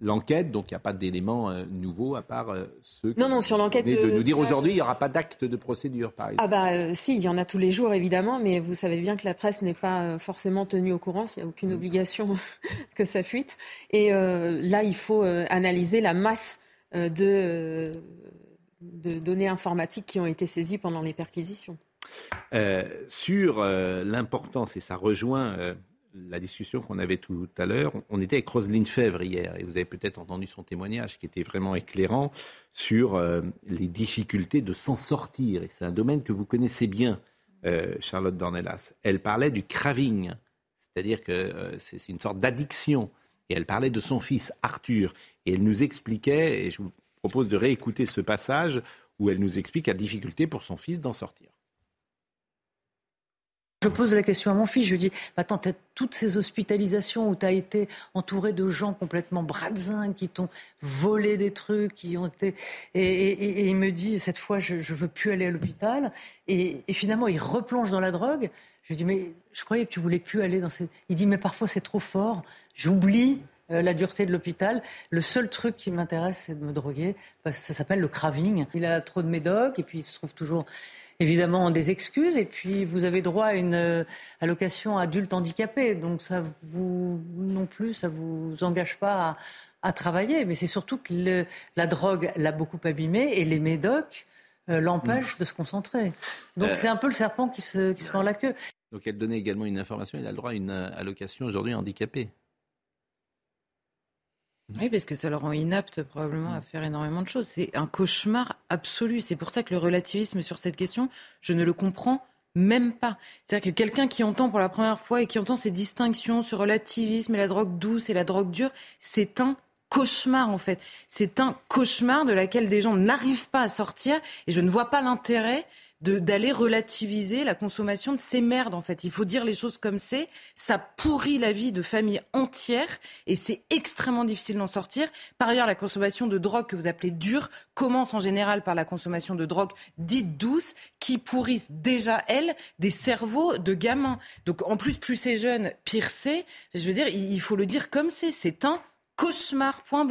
l'enquête, donc il n'y a pas d'éléments euh, nouveaux à part euh, ceux non, non, sur l'enquête de, nous dire aujourd'hui, il n'y aura pas d'acte de procédure, par exemple. Ah bah euh, si, il y en a tous les jours évidemment, mais vous savez bien que la presse n'est pas forcément tenue au courant, il n'y a aucune mm. obligation que ça fuite. Et là, il faut analyser la masse de, de données informatiques qui ont été saisies pendant les perquisitions. sur l'importance, et ça rejoint la discussion qu'on avait tout à l'heure, on était avec Roselyne Fèvre hier, et vous avez peut-être entendu son témoignage qui était vraiment éclairant sur euh, les difficultés de s'en sortir. Et c'est un domaine que vous connaissez bien, euh, Charlotte Dornelas. Elle parlait du craving, c'est-à-dire que euh, c'est une sorte d'addiction. Et elle parlait de son fils, Arthur. Et elle nous expliquait, et je vous propose de réécouter ce passage, où elle nous explique la difficulté pour son fils d'en sortir. Je pose la question à mon fils, je lui dis, attends, tu as toutes ces hospitalisations où tu as été entouré de gens complètement bradzingues, qui t'ont volé des trucs, qui ont été... Et, il me dit, cette fois, je ne veux plus aller à l'hôpital. Et, finalement, il replonge dans la drogue. Je lui dis, mais je croyais que tu voulais plus aller dans ces... Il dit, mais parfois c'est trop fort, j'oublie euh, la dureté de l'hôpital. Le seul truc qui m'intéresse, c'est de me droguer. Parce que ça s'appelle le craving. Il a trop de médocs et puis il se trouve toujours évidemment des excuses. Et puis, vous avez droit à une euh, allocation adulte handicapé. Donc, ça vous, non plus, ça vous engage pas à, travailler. Mais c'est surtout que la drogue l'a beaucoup abîmé et les médocs euh, l'empêchent de se concentrer. Donc, c'est un peu le serpent qui se, qui se mord la queue. Donc, elle donnait également une information. Il a le droit à une allocation aujourd'hui handicapée. Oui, parce que ça leur rend inapte probablement à faire énormément de choses. C'est un cauchemar absolu. C'est pour ça que le relativisme sur cette question, je ne le comprends même pas. C'est-à-dire que quelqu'un qui entend pour la première fois et qui entend ces distinctions, ce relativisme et la drogue douce et la drogue dure, c'est un cauchemar en fait. C'est un cauchemar de laquelle des gens n'arrivent pas à sortir et je ne vois pas l'intérêt d'aller relativiser la consommation de ces merdes en fait. Il faut dire les choses comme c'est. Ça pourrit la vie de familles entières et c'est extrêmement difficile d'en sortir. Par ailleurs, la consommation de drogue que vous appelez dure commence en général par la consommation de drogue dite douce qui pourrissent déjà elles des cerveaux de gamins. Donc en plus, plus c'est jeune, pire c'est. Je veux dire, il faut le dire comme c'est. C'est un cauchemar. Point.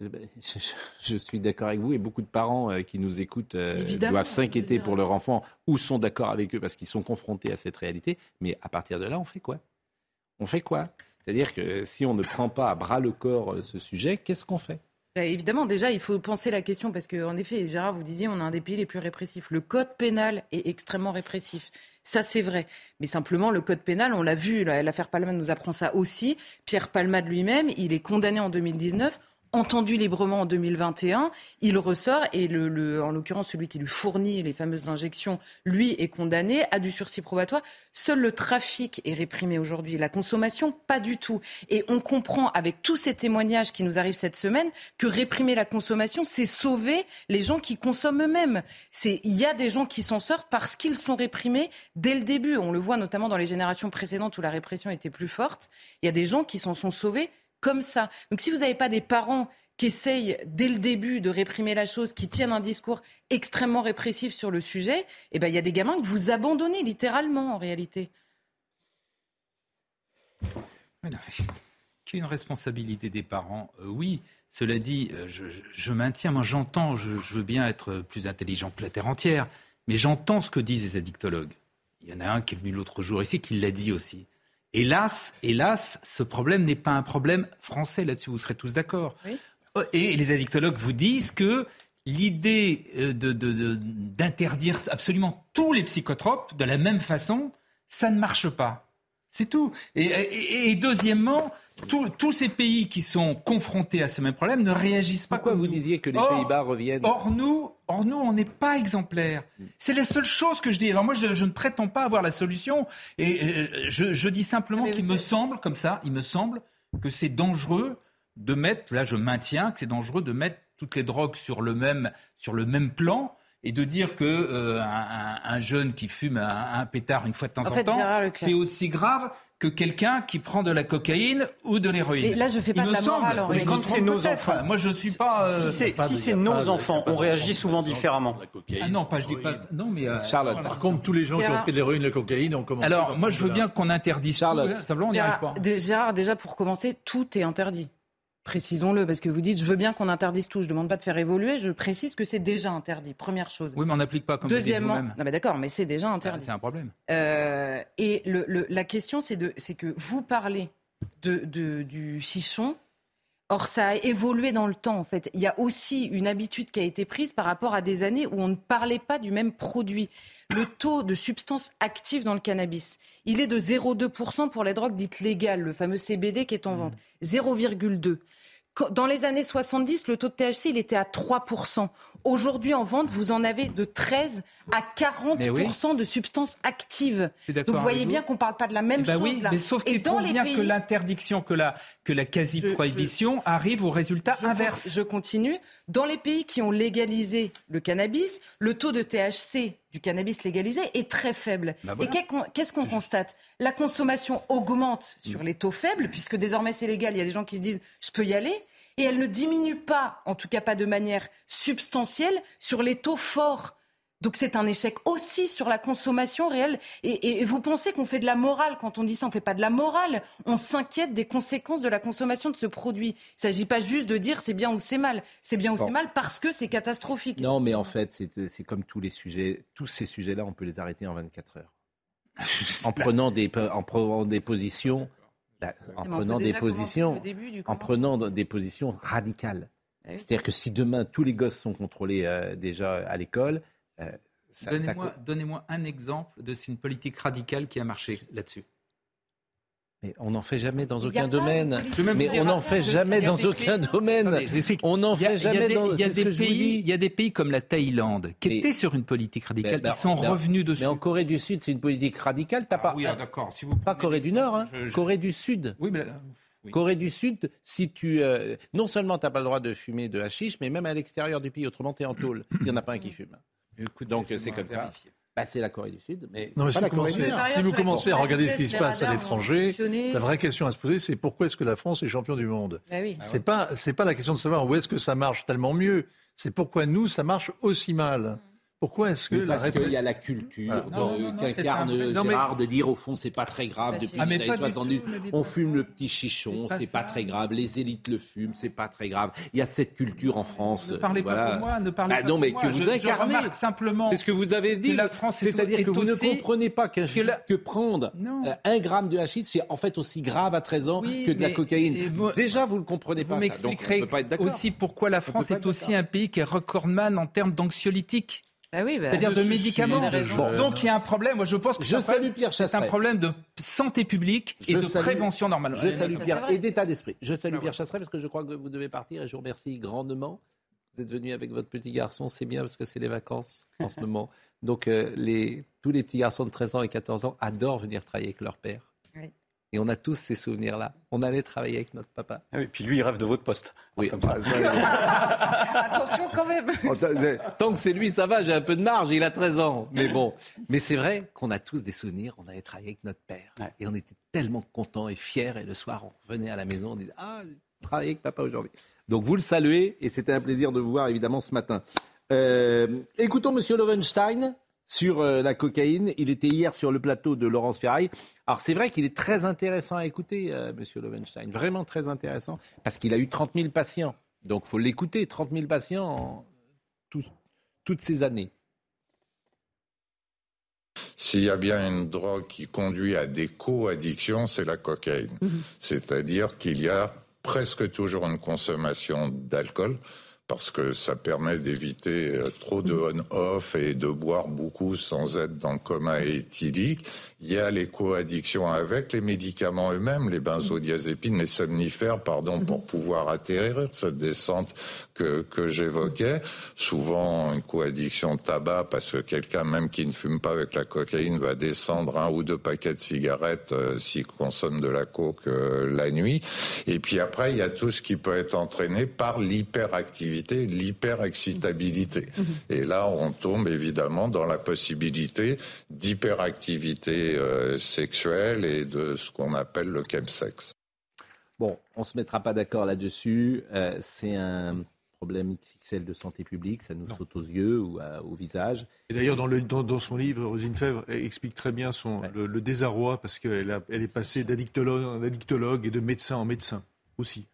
Eh ben, je, suis d'accord avec vous et beaucoup de parents euh, qui nous écoutent euh, doivent s'inquiéter pour leur enfant ou sont d'accord avec eux parce qu'ils sont confrontés à cette réalité. Mais à partir de là, on fait quoi? On fait quoi? C'est-à-dire que si on ne prend pas à bras le corps euh, ce sujet, qu'est-ce qu'on fait? Bah, Évidemment, déjà, il faut penser la question parce qu'en effet, Gérard, vous disiez, on a un des pays les plus répressifs. Le code pénal est extrêmement répressif. Ça, c'est vrai. Mais simplement, le code pénal, on l'a vu, l'affaire Palmade nous apprend ça aussi. Pierre Palmade lui-même, il est condamné en 2019 entendu librement en 2021, il ressort et le, en l'occurrence celui qui lui fournit les fameuses injections, lui est condamné à du sursis probatoire. Seul le trafic est réprimé aujourd'hui, la consommation pas du tout. Et on comprend avec tous ces témoignages qui nous arrivent cette semaine que réprimer la consommation, c'est sauver les gens qui consomment eux-mêmes. C'est il y a des gens qui s'en sortent parce qu'ils sont réprimés dès le début. On le voit notamment dans les générations précédentes où la répression était plus forte. Il y a des gens qui s'en sont sauvés comme ça. Donc si vous n'avez pas des parents qui essayent dès le début de réprimer la chose, qui tiennent un discours extrêmement répressif sur le sujet, eh ben il y a des gamins que vous abandonnez littéralement en réalité. Qu'il y ait une responsabilité des parents, euh, oui. Cela dit, euh, je, maintiens, moi j'entends, je, je, veux bien être plus intelligent que la terre entière, mais j'entends ce que disent les addictologues. Il y en a un qui est venu l'autre jour ici qui l'a dit aussi. Hélas, hélas, ce problème n'est pas un problème français. Là-dessus, vous serez tous d'accord. Et les addictologues vous disent que l'idée euh, d'interdire absolument tous les psychotropes de la même façon, ça ne marche pas. C'est tout. Et, deuxièmement, tous ces pays qui sont confrontés à ce même problème ne réagissent pas Pourquoi comme vous nous. disiez que les Or- Pays-Bas reviennent Or nous, or nous, on n'est pas exemplaires. C'est la seule chose que je dis. Alors moi, je, je ne prétends pas avoir la solution, et je, je dis simplement qu'il me semble, comme ça, il me semble que c'est dangereux de mettre. Là, je maintiens que c'est dangereux de mettre toutes les drogues sur le même sur le même plan. Et de dire que euh, un, un- un jeune qui fume un, un pétard une fois de temps En en, fait, temps, c'est aussi grave que quelqu'un qui prend de la cocaïne ou de l'héroïne. Et là, je fais pas Il de la semble. morale, en Mais quand Quand c'est nos enfants. Moi, je suis pas. Si euh, c'est si nos enfants, on réagit souvent différemment. Ah non, pas je dis pas. Non, mais euh, Charlotte. Par contre, tous les gens qui ont pris de l'héroïne et de la cocaïne ont commencé. Alors, moi, je veux bien qu'on interdise Charlotte. hein, Simplement, on n'y arrive Gérard, pas. dé- Gérard, déjà pour commencer, tout est interdit. Précisons-le, parce que vous dites, je veux bien qu'on interdise tout. Je ne demande pas de faire évoluer. Je précise que c'est déjà interdit. Première chose. Oui, mais on n'applique pas comme vous dites Deuxièmement, non mais d'accord, mais c'est déjà Ah, interdit. C'est un problème. Euh, et le, le- la question, c'est que vous parlez de, de- du chichon. Or, ça a évolué dans le temps, en fait. Il y a aussi une habitude qui a été prise par rapport à des années où on ne parlait pas du même produit. Le taux de substances actives dans le cannabis, il est de 0,2% pour les drogues dites légales, le fameux CBD qui est en vente. 0,2%. Quand- Dans les années 70, le taux de THC, il était à 3%. Aujourd'hui, en vente, vous en avez de 13 à 40% de substances actives. Donc, vous voyez bien qu'on ne parle pas de la même Eh ben chose oui, là. mais sauf Et qu'il bien pays... que l'interdiction, que la, que la quasi-prohibition arrive au résultat Je- inverse. Je continue. Dans les pays qui ont légalisé le cannabis, le taux de THC du cannabis légalisé est très faible. Bah voilà. Et qu'est-ce qu'on constate? La consommation augmente sur les taux faibles, puisque désormais c'est légal. Il y a des gens qui se disent je peux y aller. Et elle ne diminue pas, en tout cas pas de manière substantielle, sur les taux forts. Donc c'est un échec aussi sur la consommation réelle. Et, et- et vous pensez qu'on fait de la morale quand on dit ça On fait pas de la morale. On s'inquiète des conséquences de la consommation de ce produit. Il ne s'agit pas juste de dire c'est bien ou c'est mal. C'est bien ou Bon. c'est mal parce que c'est catastrophique. Non, mais en fait, c'est c'est comme tous les sujets. Tous ces sujets-là, on peut les arrêter en 24 heures. en prenant des, en prenant des positions, bah, en Mais on prenant des positions, début en prenant des positions radicales. Ah oui. C'est-à-dire que si demain tous les gosses sont contrôlés euh, déjà à l'école, euh, ça, Donnez-moi donnez-moi un exemple de une politique radicale qui a marché là-dessus. Mais on n'en fait jamais dans aucun domaine. Mais on n'en fait jamais dans aucun domaine. On n'en Il y a- fait jamais des- dans. Il y a des pays, il y a des pays comme la Thaïlande qui étaient sur une politique radicale. Ils sont ben, revenus dessus. Mais en Corée du Sud, c'est une politique radicale. T'as pas. oui, ah, d'accord. Si vous pas Corée du Nord, hein. je- je- Corée du Sud. Oui, mais Corée du Sud, si tu euh, non seulement t'as pas le droit de fumer de hashish, mais même à l'extérieur du pays, autrement t'es en tôle. Il y en a pas un qui fume. Donc c'est comme ça. Bah, c'est la Corée du Sud, mais Non, mais c'est si pas vous la Corée commencez, du Nord. si vous commencez à regarder ce qui se passe à l'étranger, la vraie question à se poser, c'est pourquoi est-ce que la France est champion du monde? Bah oui. C'est pas, c'est pas la question de savoir où est-ce que ça marche tellement mieux. C'est pourquoi nous, ça marche aussi mal. Pourquoi est-ce que la parce qu'il y a la culture qu'incarne Gérard de dire au fond c'est pas très grave Bah, depuis. Ah, les pas années du 70 tout, ne dites on fume le petit chichon c'est pas très grave. Les élites le fument c'est pas très grave. Il y a cette culture en France Ne parlez voilà. pas pour moi, ne parlez Bah pas non mais que vous je incarnez. simplement c'est ce que vous avez dit. la France est- c'est-à-dire est que vous ne comprenez pas qu'un que, prendre euh, un gramme de hachis c'est en fait aussi grave à 13 ans que de la cocaïne. déjà vous le comprenez pas Vous m'expliquerez aussi pourquoi la France est aussi un pays qui est recordman en termes d'anxiolytiques. Bah oui, bah, C'est-à-dire de médicaments. Bon, donc il y a un problème. Moi, je pense que Je c'est un salue problème- Pierre C'est un problème de santé publique et Je de salue- prévention normalement. Je salue Pierre et d'état d'esprit. Je salue Pierre Chasseret parce que je crois que vous devez partir et je vous remercie grandement. Vous êtes venu avec votre petit garçon, c'est bien parce que c'est les vacances en ce moment. Donc euh, les, tous les petits garçons de 13 ans et 14 ans adorent venir travailler avec leur père. Et on a tous ces souvenirs-là. On allait travailler avec notre papa. Ah oui, puis lui, il rêve de votre poste. Oui, Comme ça. Attention quand même. Tant que c'est lui, ça va, j'ai un peu de marge, il a 13 ans. Mais bon, mais c'est vrai qu'on a tous des souvenirs, on allait travailler avec notre père. Et on était tellement contents et fiers. Et le soir, on revenait à la maison, on disait Ah, j'ai travaillé avec papa aujourd'hui. Donc vous le saluez et c'était un plaisir de vous voir évidemment ce matin. Euh, écoutons Monsieur Lovenstein sur euh, la cocaïne. Il était hier sur le plateau de Laurence Ferraille. Alors c'est vrai qu'il est très intéressant à écouter, euh, Monsieur Lovenstein, vraiment très intéressant, parce qu'il a eu 30 000 patients. Donc faut l'écouter, 30 000 patients en toutes ces années. S'il y a bien une drogue qui conduit à des co-addictions, c'est la cocaïne. C'est-à-dire qu'il y a presque toujours une consommation d'alcool parce que ça permet d'éviter euh, trop de on-off et de boire beaucoup sans être dans le coma éthylique. Il y a les coaddictions avec les médicaments eux-mêmes, les benzodiazépines, les somnifères, pardon, pour pouvoir atterrir cette descente que, que j'évoquais. Souvent une coaddiction tabac parce que quelqu'un même qui ne fume pas avec la cocaïne va descendre un ou deux paquets de cigarettes euh, s'il consomme de la coke euh, la nuit. Et puis après, il y a tout ce qui peut être entraîné par l'hyperactivité, l'hyperexcitabilité. Mhm. Et là, on tombe évidemment dans la possibilité d'hyperactivité euh, sexuelle et de ce qu'on appelle le chemsex. Bon, on ne se mettra pas d'accord là-dessus. Euh, c'est un problème XXL de santé publique, ça nous saute aux yeux ou au visage. Et d'ailleurs, dans, dans, son livre, Rosine Fèvre explique très bien son, le, désarroi parce qu'elle elle est passée d'addictologue et de médecin en médecin aussi.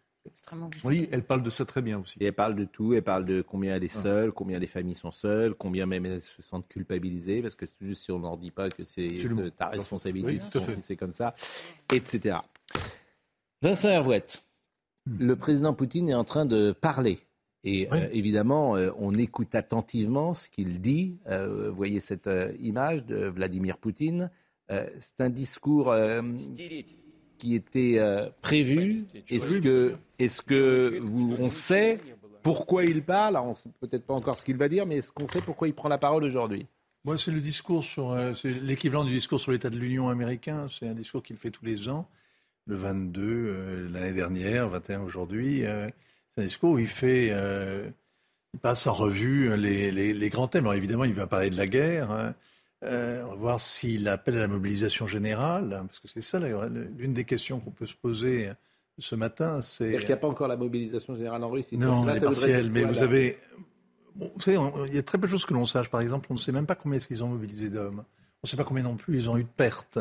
Oui, elle parle de ça très bien aussi. Et elle parle de tout, elle parle de combien elle est ah. seule, combien les familles sont seules, combien même elles se sentent culpabilisées, parce que c'est juste si on ne leur dit pas que c'est ta responsabilité si c'est comme ça, etc. Vincent Hervouette, hmm. le président Poutine est en train de parler. Et euh, évidemment, euh, on écoute attentivement ce qu'il dit. Euh, vous voyez cette image de Vladimir Poutine. c'est un discours qui était prévu Est-ce que, est que vous, on sait pourquoi il parle? On ne sait peut-être pas encore ce qu'il va dire, mais est-ce qu'on sait pourquoi il prend la parole aujourd'hui? Moi, c'est le discours sur, c'est l'équivalent du discours sur l'état de l'Union américain. C'est un discours qu'il fait tous les ans le 22 euh, l'année dernière, 21 aujourd'hui. Euh, c'est un discours où il fait, euh, il passe en revue les, les, grands thèmes. Alors évidemment, il va parler de la guerre. Hein. On va voir s'il appelle à la mobilisation générale, hein, parce que c'est ça l'une des questions qu'on peut se poser ce matin. C'est qu'il n'y a pas encore la mobilisation générale en Russie. Non, elle est partielle, mais vous avez... vous savez, il y a très peu de choses que l'on sache. Par exemple, on ne sait même pas combien est-ce qu'ils ont mobilisé d'hommes. On ne sait pas combien non plus ils ont eu de pertes.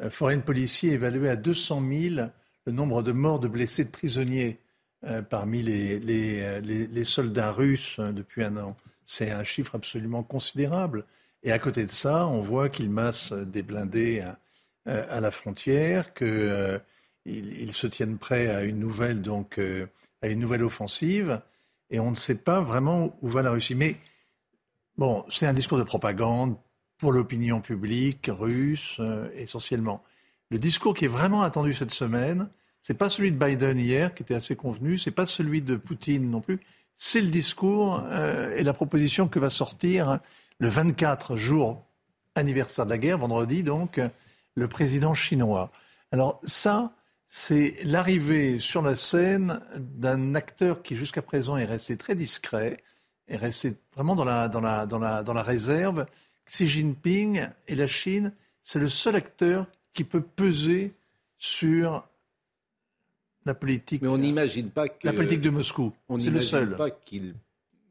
Euh, Foreign Policy évalué à 200 000 le nombre de morts, de blessés, de prisonniers euh, parmi les, les, les, soldats russes hein, depuis un an. C'est un chiffre absolument considérable. Et à côté de ça, on voit qu'ils massent des blindés à, euh, la frontière, qu'ils ils se tiennent prêts à une nouvelle, donc, à une nouvelle offensive. Et on ne sait pas vraiment où va la Russie. Mais bon, c'est un discours de propagande pour l'opinion publique russe euh, essentiellement. Le discours qui est vraiment attendu cette semaine, c'est pas celui de Biden hier qui était assez convenu, c'est pas celui de Poutine non plus, c'est le discours euh, et la proposition que va sortir le 24 jour anniversaire de la guerre, vendredi donc, le président chinois. Alors ça, c'est l'arrivée sur la scène d'un acteur qui jusqu'à présent est resté très discret, est resté vraiment dans la, réserve, Xi Jinping et la Chine, c'est le seul acteur qui peut peser sur la politique. Mais on n'imagine pas que la politique de Moscou. On n'imagine pas qu'il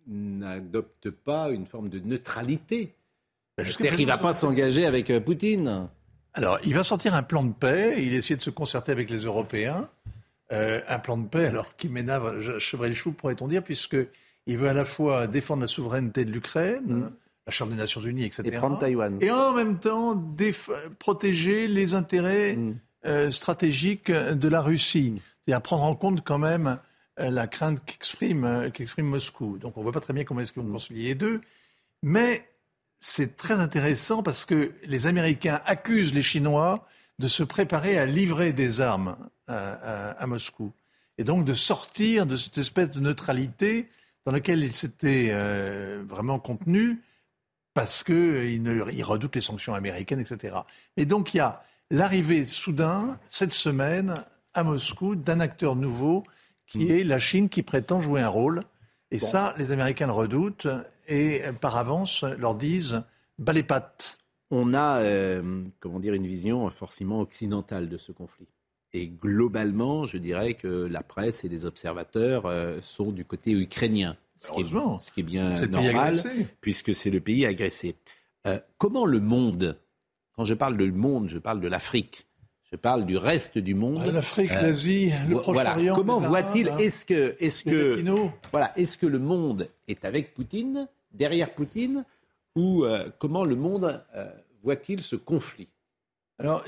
n'adopte pas une forme de neutralité. Ben C'est-à-dire qu'il ne va pas s'engager avec euh, Poutine. Alors, il va sortir un plan de paix. Il essaie de se concerter avec les Européens. Euh, un plan de paix, alors qui m'énerve, chevrel chou, pourrait-on dire, puisqu'il veut à la fois défendre la souveraineté de l'Ukraine, mm la Charte des Nations Unies, etc. Et prendre Taïwan. Et en même temps, protéger les intérêts mm. euh, stratégiques de la Russie. C'est-à-dire prendre en compte quand même euh, la crainte qu'exprime euh, qu'exprime Moscou. Donc on ne voit pas très bien comment est-ce qu'ils vont concilier les deux. Mais c'est très intéressant parce que les Américains accusent les Chinois de se préparer à livrer des armes à, Moscou. Et donc de sortir de cette espèce de neutralité dans laquelle ils s'étaient vraiment contenus parce qu'ils redoutent les sanctions américaines, etc. Et donc il y a l'arrivée soudain, cette semaine, à Moscou, d'un acteur nouveau qui hmm. est la Chine qui prétend jouer un rôle. Et ça, les Américains le redoutent et par avance leur disent bas les pattes. On a, euh, comment dire, une vision forcément occidentale de ce conflit. Et globalement, je dirais que la presse et les observateurs euh, sont du côté ukrainien ce qui, est, bien normal, puisque c'est le pays agressé. Euh, comment le monde, quand je parle de monde, je parle de l'Afrique, je parle du reste du monde. Ah, L'Afrique, euh, l'Asie, le Proche-Orient. Comment voit-il. Est-ce que, est-ce que, voilà, est-ce que le monde est avec Poutine, derrière Poutine, ou euh, comment le monde voit-il ce conflit? Alors,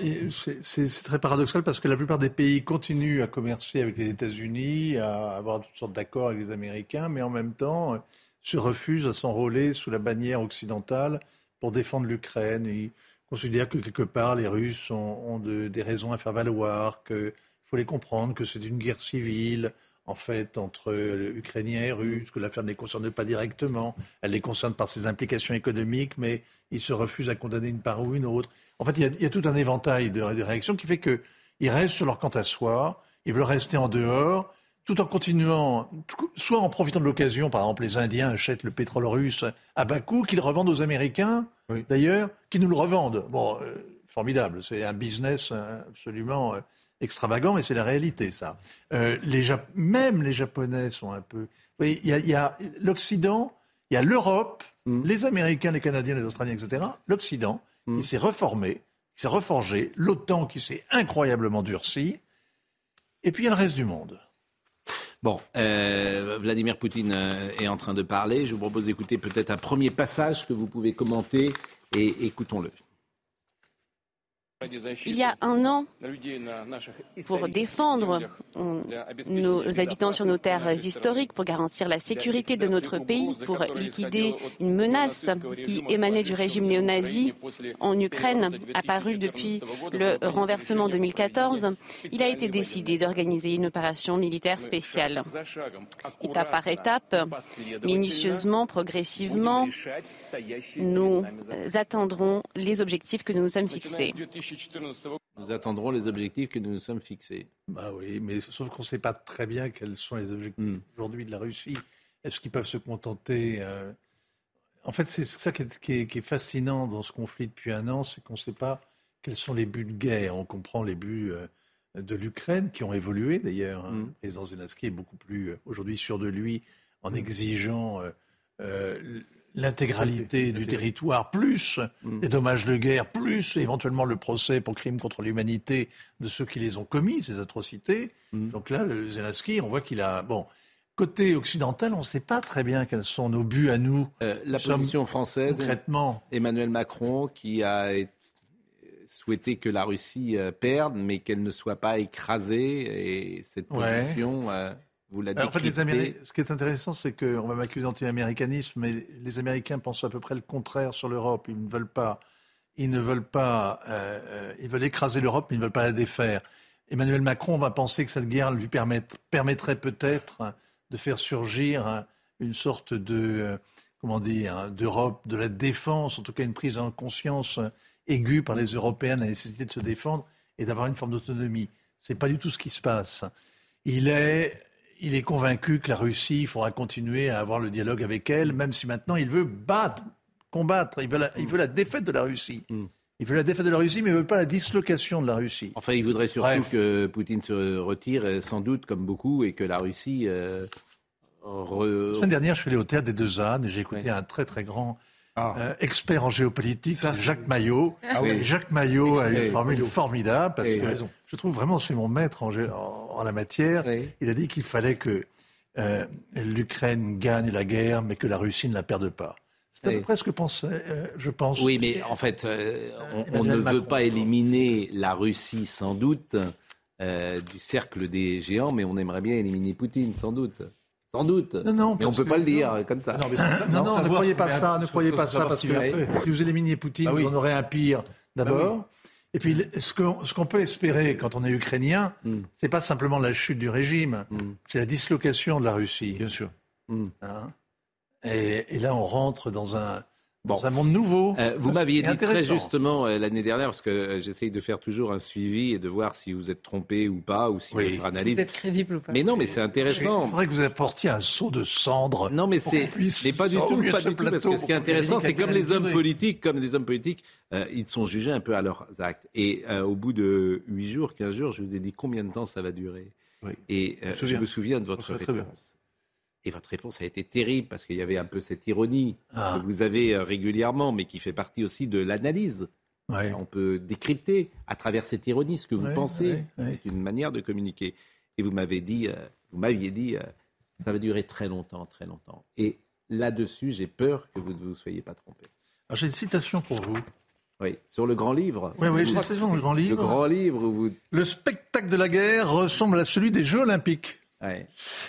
c'est très paradoxal parce que la plupart des pays continuent à commercer avec les États-Unis, à avoir toutes sortes d'accords avec les Américains, mais en même temps se refusent à s'enrôler sous la bannière occidentale pour défendre l'Ukraine. Ils considèrent que quelque part les Russes ont, des raisons à faire valoir, qu'il faut les comprendre, que c'est une guerre civile, en fait, entre Ukrainiens et Russes, que l'affaire ne les concerne pas directement. Elle les concerne par ses implications économiques, mais ils se refusent à condamner une part ou une autre. En fait, il y a, tout un éventail de, réactions qui fait qu'ils restent sur leur quant à soi, ils veulent rester en dehors, tout en continuant, soit en profitant de l'occasion, par exemple, les Indiens achètent le pétrole russe à bas coût, qu'ils revendent aux Américains, d'ailleurs, qui nous le revendent. Bon, euh, formidable, c'est un business absolument euh, extravagant, mais c'est la réalité, ça. Euh, les même les Japonais sont un peu. il y a, l'Occident, il y a l'Europe, mm. les Américains, les Canadiens, les Australiens, etc. L'Occident, mm. il s'est reformé, il s'est reforgé, l'OTAN qui s'est incroyablement durci, et puis il y a le reste du monde. Bon, euh, Vladimir Poutine euh, est en train de parler. Je vous propose d'écouter peut-être un premier passage que vous pouvez commenter et écoutons-le. Il y a un an, pour défendre nos habitants sur nos terres historiques, pour garantir la sécurité de notre pays, pour liquider une menace qui émanait du régime néo-nazi en Ukraine, apparue depuis le renversement 2014, il a été décidé d'organiser une opération militaire spéciale. Étape par étape, minutieusement, progressivement, nous attendrons les objectifs que nous nous sommes fixés. Nous attendrons les objectifs que nous nous sommes fixés. Bah oui, mais sauf qu'on ne sait pas très bien quels sont les objectifs hmm. aujourd'hui de la Russie. Est-ce qu'ils peuvent se contenter euh, En fait, c'est ça qui est, fascinant dans ce conflit depuis un an, c'est qu'on ne sait pas quels sont les buts de guerre. On comprend les buts euh, de l'Ukraine qui ont évolué d'ailleurs. Hmm. Le président Zelensky est beaucoup plus euh, aujourd'hui sûr de lui en hmm. exigeant l'intégralité du territoire, plus mm. les dommages de guerre, plus éventuellement le procès pour crimes contre l'humanité de ceux qui les ont commis, ces atrocités. Mm. Donc là, le Zelensky, on voit qu'il a... Bon, côté occidental, on ne sait pas très bien quels sont nos buts à nous. Euh, la position française, concrètement. Emmanuel Macron, qui a souhaité que la Russie euh, perde, mais qu'elle ne soit pas écrasée, et cette position... Euh, en fait, les ce qui est intéressant, c'est qu'on va m'accuser d'anti-américanisme, mais les Américains pensent à peu près le contraire sur l'Europe. Ils ne veulent pas, ils ne veulent pas, euh, euh, ils veulent écraser l'Europe, mais ils ne veulent pas la défaire. Emmanuel Macron va penser que cette guerre lui permettrait peut-être de faire surgir une sorte de, euh, comment dire, d'Europe de la défense, en tout cas une prise en conscience aiguë par les Européens de la nécessité de se défendre et d'avoir une forme d'autonomie. Ce n'est pas du tout ce qui se passe. Il est il est convaincu que la Russie, il faudra continuer à avoir le dialogue avec elle, même si maintenant il veut battre, combattre. Il veut la, il veut la défaite de la Russie. Mm. Il veut la défaite de la Russie, mais il ne veut pas la dislocation de la Russie. Enfin, il voudrait surtout que Poutine se retire, sans doute, comme beaucoup, et que la Russie. Euh, La semaine dernière, je suis allé au théâtre des Deux ânes et j'ai écouté un très très grand ah. Euh, expert en géopolitique, Jacques Maillot. Ah Jacques Maillot a une formule formidable parce que je trouve vraiment c'est mon maître en, en, la matière. Il a dit qu'il fallait que euh, l'Ukraine gagne la guerre, mais que la Russie ne la perde pas. C'est à peu près ce que euh, je pense. Oui, mais en fait, on, ne veut pas éliminer la Russie sans doute du cercle des géants, mais on aimerait bien éliminer Poutine sans doute. Sans doute. Non, mais on ne peut pas le dire comme ça. Non, non, ne croyez pas ça, ne croyez pas ça, parce que si vous éliminiez Poutine, bah vous en aurez un pire d'abord. Bah Et puis, ce qu'on peut espérer quand on est ukrainien, hmm. c'est pas simplement la chute du régime, hmm. c'est la dislocation de la Russie. Bien sûr. Hmm. Hein et, là, on rentre dans un, Bon. un monde nouveau. Euh, vous m'aviez dit très justement euh, l'année dernière, parce que euh, j'essaye de faire toujours un suivi et de voir si vous êtes trompé ou pas, ou si votre analyse. Si vous êtes crédible ou pas. Mais non, mais c'est intéressant. Il faudrait que vous apportiez un seau de cendre. Non, mais c'est mais pas du tout, pas du tout, parce que ce qui est intéressant, c'est comme les hommes politiques, comme les hommes politiques, ils sont jugés un peu à leurs actes. Et au bout de 8 jours, 15 jours, je vous ai dit combien de temps ça va durer. Et je me souviens de votre réponse. Et votre réponse a été terrible parce qu'il y avait un peu cette ironie ah. que vous avez euh, régulièrement, mais qui fait partie aussi de l'analyse. On peut décrypter à travers cette ironie ce que vous pensez. C'est une manière de communiquer. Et vous m'avez dit, euh, vous m'aviez dit, euh, ça va durer très longtemps, très longtemps. Et là-dessus, j'ai peur que vous ne vous soyez pas trompé. J'ai une citation pour vous. Oui, sur le grand livre. Oui, oui, j'ai fait le grand livre. Le grand livre. Vous... Le spectacle de la guerre ressemble à celui des Jeux Olympiques.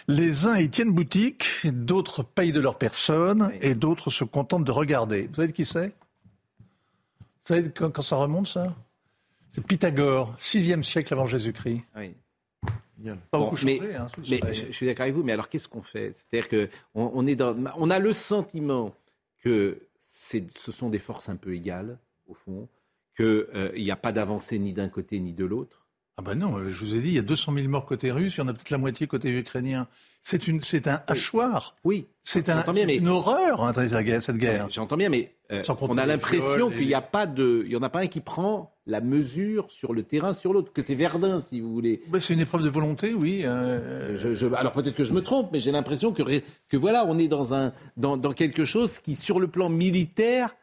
Les uns y tiennent boutique, d'autres payent de leur personne et d'autres se contentent de regarder. Vous savez de qui c'est? Vous savez quand, quand ça remonte, ça? C'est Pythagore, 6e siècle avant Jésus-Christ. Oui. Pas beaucoup mais, changé, hein, mais je, je suis d'accord avec vous, mais alors qu'est-ce qu'on fait? C'est-à-dire que on, on, est dans, on a le sentiment que ce sont des forces un peu égales, au fond, qu'il n'y euh, a pas d'avancée ni d'un côté ni de l'autre. Ah ben non, je vous ai dit, il y a 200 000 morts côté russe, il y en a peut-être la moitié côté ukrainien. C'est une, c'est un hachoir. Oui. C'est un, bien, mais... une horreur, hein, cette guerre. J'entends bien, mais euh, on a l'impression qu'il n'y a pas de, il y en a pas un qui prend la mesure sur le terrain sur l'autre, que c'est Verdun, si vous voulez. Ben, c'est une épreuve de volonté, oui. Euh... Je, je, alors peut-être que je me trompe, mais j'ai l'impression que, que voilà, on est dans un, dans, dans quelque chose qui, sur le plan militaire,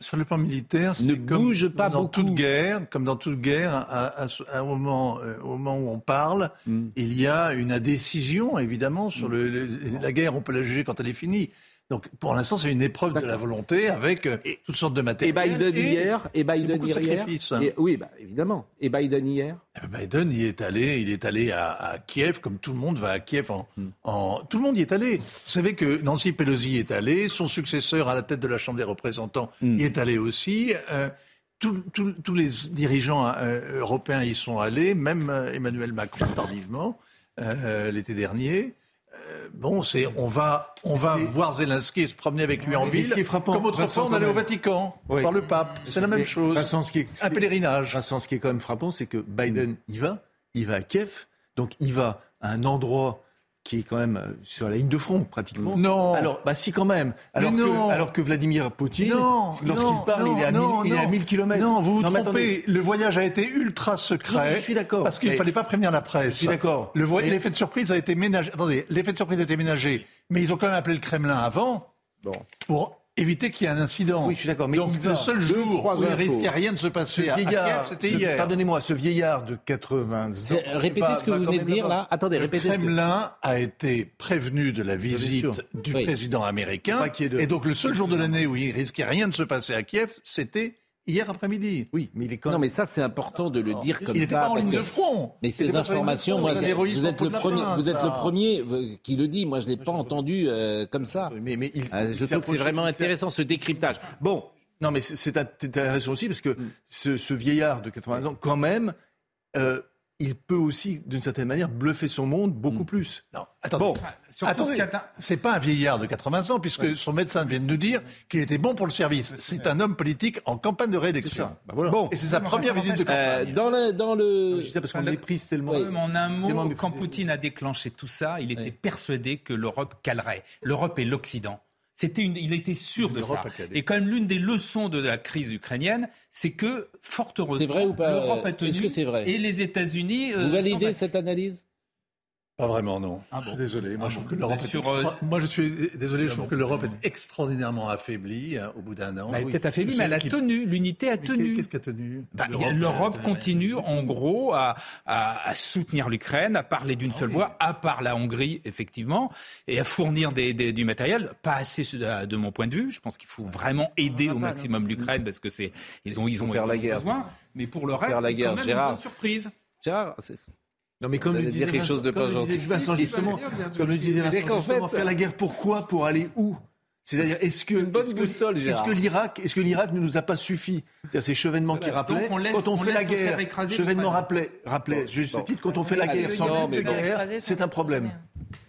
sur le plan militaire, ne bouge pas dans beaucoup. toute guerre, comme dans toute guerre, à, à, à un moment, euh, au moment où on parle, mm. il y a une indécision, évidemment, sur le, le, la guerre. On peut la juger quand elle est finie. Donc, pour l'instant, c'est une épreuve de la volonté avec euh, et, toutes sortes de matériel. Et Biden hier, et Biden et hier, et, oui, bah, évidemment. Et Biden hier? Et Biden, il est allé, il est allé à, à, Kiev, comme tout le monde va à Kiev. En, hmm. en, tout le monde y est allé. Vous savez que Nancy Pelosi est allé, son successeur à la tête de la Chambre des représentants hmm. y est allé aussi. Euh, tous les dirigeants euh, européens y sont allés, même Emmanuel Macron tardivement euh, l'été dernier. Euh, bon, c'est on va on va voir Zelensky se promener avec lui en ville. Ce qui est frappant, comme autrefois on allait au Vatican oui. par le pape. C'est la même mais, chose. Vincent, ce qui est, un pèlerinage. Vincent, ce qui est quand même frappant, c'est que Biden y va, il va à Kiev, donc il va à un endroit qui est quand même sur la ligne de front pratiquement. Non. Alors, bah si quand même. Alors, Mais non. Que, alors que Vladimir Poutine, lorsqu'il parle, non, il est à, non, 1000, il est à 1000 km. Non, vous vous non, trompez. Le voyage a été ultra secret. Non, je suis d'accord. Parce qu'il ne fallait pas prévenir la presse. Je suis d'accord. L'effet de surprise a été ménagé. Attendez, l'effet de surprise a été ménagé. Mais ils ont quand même appelé le Kremlin avant. Bon. Pour éviter qu'il y ait un incident. Oui, je suis d'accord. Mais Donc le seul jour où il ne risquait rien de se passer à Kiev, c'était hier. Pardonnez-moi, ce vieillard de 80 ans. Répétez va, ce que vous venez de dire là. Attendez, répétez. Le Kremlin que... a été prévenu de la visite du oui. président américain. De... Et donc le seul jour de l'année où il risquait rien de se passer à Kiev, c'était hier après-midi. Oui, mais il est quand même... Non, mais ça, c'est important de le Alors, dire comme il ça. Il n'était pas en ligne que... de front. Mais ces informations, moi, vous êtes, le premier, fin, vous êtes le premier qui le dit. Moi, je ne l'ai pas entendu euh, comme ça. Mais, mais il, euh, je trouve que c'est vraiment intéressant, ce décryptage. Bon. Non, mais c'est intéressant aussi parce que ce, ce, vieillard de 80 ans, quand même, euh, il peut aussi, d'une certaine manière, bluffer son monde beaucoup mmh. plus. Non, attendez. Bon, attendez. C'est pas un vieillard de 80 ans, puisque ouais. son médecin vient de nous dire qu'il était bon pour le service. C'est un homme politique en campagne de réélection. Bah voilà. Bon, et c'est sa première visite de campagne. Euh, dans le, dans le... Je disais parce qu'on méprise tellement. Oui. En un mot, quand Poutine a déclenché tout ça, il était oui. persuadé que l'Europe calerait. L'Europe et l'Occident. C'était une, il était sûr de ça. Et quand même, l'une des leçons de la crise ukrainienne, c'est que, fort heureusement, l'Europe a tenu. Est-ce que c'est vrai Et les États-Unis. Vous validez cette analyse? Pas vraiment, non. Ah bon. Je suis désolé. Moi, ah je trouve bon. que l'Europe sur, est extra... euh... Moi, je suis désolé. Je trouve que l'Europe est extraordinairement affaiblie hein, au bout d'un an. Bah, elle est peut-être affaiblie, mais elle a qui... tenu. L'unité a tenu. Qu'est-ce qui a tenu bah, L'Europe continue, en gros, à, à, à soutenir l'Ukraine, à parler d'une seule voix, à part la Hongrie, effectivement, et à fournir des, des, du matériel. Pas assez de mon point de vue. Je pense qu'il faut vraiment aider au maximum l'Ukraine parce que c'est ils ont ils ont, faire la guerre. besoin. Mais pour le reste, c'est quand même une bonne surprise. Gérard, non mais comme le disait quelque chose de comme pas Vincent justement, comme le disait Vincent justement, faire la guerre pourquoi? Pour aller où? C'est-à-dire, est-ce que, une bonne est-ce boussole, que, est-ce que l'Irak, est-ce que l'Irak ne nous a pas suffi? C'est-à-dire ces chevènements qui rappelaient, on laisse, quand on, on fait la guerre, chevènements rappelaient, rappelaient, juste bon. titre, quand on fait la guerre sans non, de guerre, c'est un problème.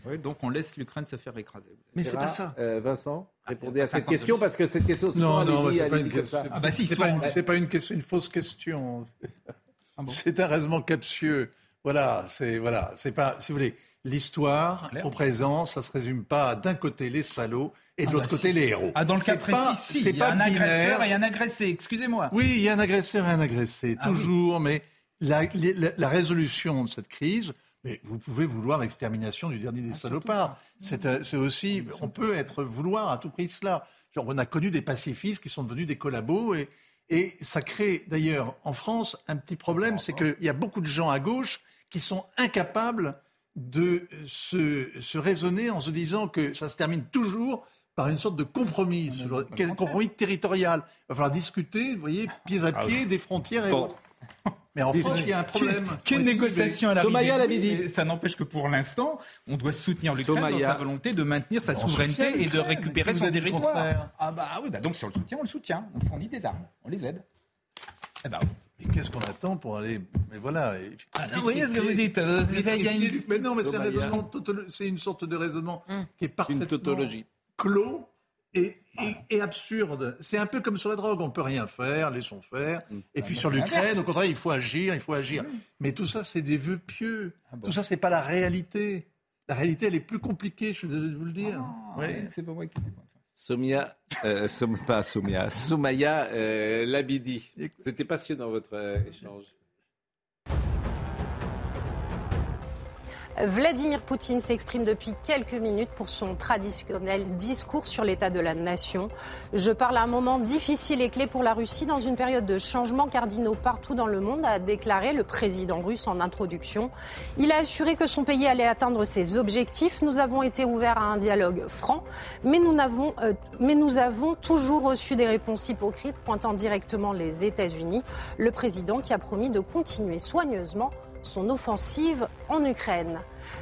Oui, donc on laisse l'Ukraine se faire écraser. Mais c'est pas ça. Euh, Vincent, répondez à cette question parce que cette question non, non, dit, c'est pas, une question. Ah bah si, c'est pas, une, fausse question. C'est un raisonnement captieux. Voilà, c'est voilà, c'est pas, si vous voulez, l'histoire au présent, ça se résume pas à d'un côté les salauds et de ah l'autre bah côté si. les héros. Ah, dans le cas précis, pas, si, il y a pas un binaire. agresseur et un agressé, excusez-moi. Oui, il y a un agresseur et un agressé, Ah toujours, oui. mais la, la, la, résolution de cette crise, mais vous pouvez vouloir l'extermination du dernier des ah, salopards. C'est aussi, on peut être vouloir à tout prix cela. Genre, on a connu des pacifistes qui sont devenus des collabos et, et ça crée d'ailleurs en France un petit problème, c'est qu'il y a beaucoup de gens à gauche qui sont incapables de se, se, raisonner en se disant que ça se termine toujours par une sorte de compromis, un compromis territorial. Il va falloir discuter, vous voyez, pieds à ah pieds des frontières. Et Mais en France, il y a un problème. Quelle négociation à la midi Ça n'empêche que pour l'instant, on doit soutenir l'Ukraine dans sa volonté de maintenir sa souveraineté et de récupérer son territoire. Ah bah oui, bah donc si on le soutient, on le soutient. On fournit des armes, on les aide. Eh bah Et qu'est-ce qu'on attend pour aller Mais voilà. Ah, vous voyez ce que vous dites Mais non, mais c'est une sorte de raisonnement hum. qui est parfaitement clos et, absurde. C'est un peu comme sur la drogue, on peut rien faire, laissons faire. Mm. Et puis sur l'Ukraine, au contraire, il faut agir, il faut agir. Mais tout ça, c'est des vœux pieux. Ah tout ça, c'est pas la réalité. La réalité, elle est plus compliquée, je vais vous le dire. Ah, c'est pas moi qui Somia, euh, pas Somia, Soumaya euh, Labidi. C'était passionnant votre euh, échange. Vladimir Poutine s'exprime depuis quelques minutes pour son traditionnel discours sur l'état de la nation. Je parle à un moment difficile et clé pour la Russie dans une période de changements cardinaux partout dans le monde, a déclaré le président russe en introduction. Il a assuré que son pays allait atteindre ses objectifs. Nous avons été ouverts à un dialogue franc, mais nous, avons, euh, mais nous avons toujours reçu des réponses hypocrites pointant directement les États-Unis. Le président qui a promis de continuer soigneusement son offensive en Ukraine.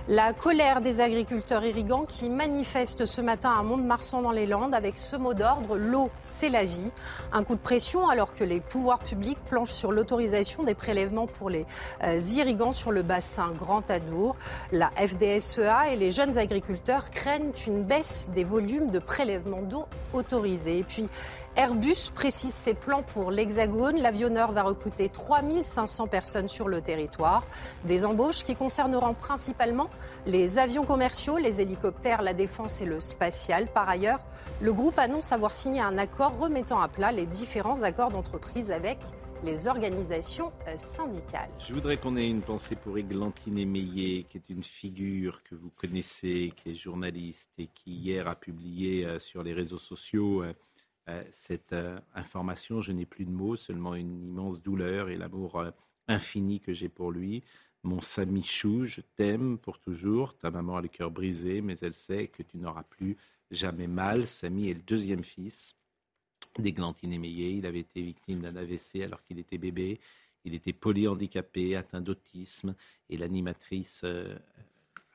La colère des agriculteurs irrigants qui manifestent ce matin à Mont-de-Marsan dans les Landes avec ce mot d'ordre l'eau, c'est la vie. Un coup de pression alors que les pouvoirs publics planchent sur l'autorisation des prélèvements pour les euh, irrigants sur le bassin Grand Adour. La FDSEA et les jeunes agriculteurs craignent une baisse des volumes de prélèvement d'eau autorisés. Et puis, Airbus précise ses plans pour l'Hexagone. L'avionneur va recruter 3500 personnes sur le territoire. Des embauches qui concerneront principalement les avions commerciaux, les hélicoptères, la défense et le spatial. Par ailleurs, le groupe annonce avoir signé un accord remettant à plat les différents accords d'entreprise avec les organisations euh, syndicales. Je voudrais qu'on ait une pensée pour Églantine Émeillé, qui est une figure que vous connaissez, qui est journaliste et qui hier a publié euh, sur les réseaux sociaux euh, cette euh, information, je n'ai plus de mots, seulement une immense douleur et l'amour euh, infini que j'ai pour lui. Mon Samichou, je t'aime pour toujours. Ta maman a le cœur brisé, mais elle sait que tu n'auras plus jamais mal. Samy est le deuxième fils d'Églantine Émeillé. Il avait été victime d'un AVC alors qu'il était bébé. Il était polyhandicapé, atteint d'autisme. Et l'animatrice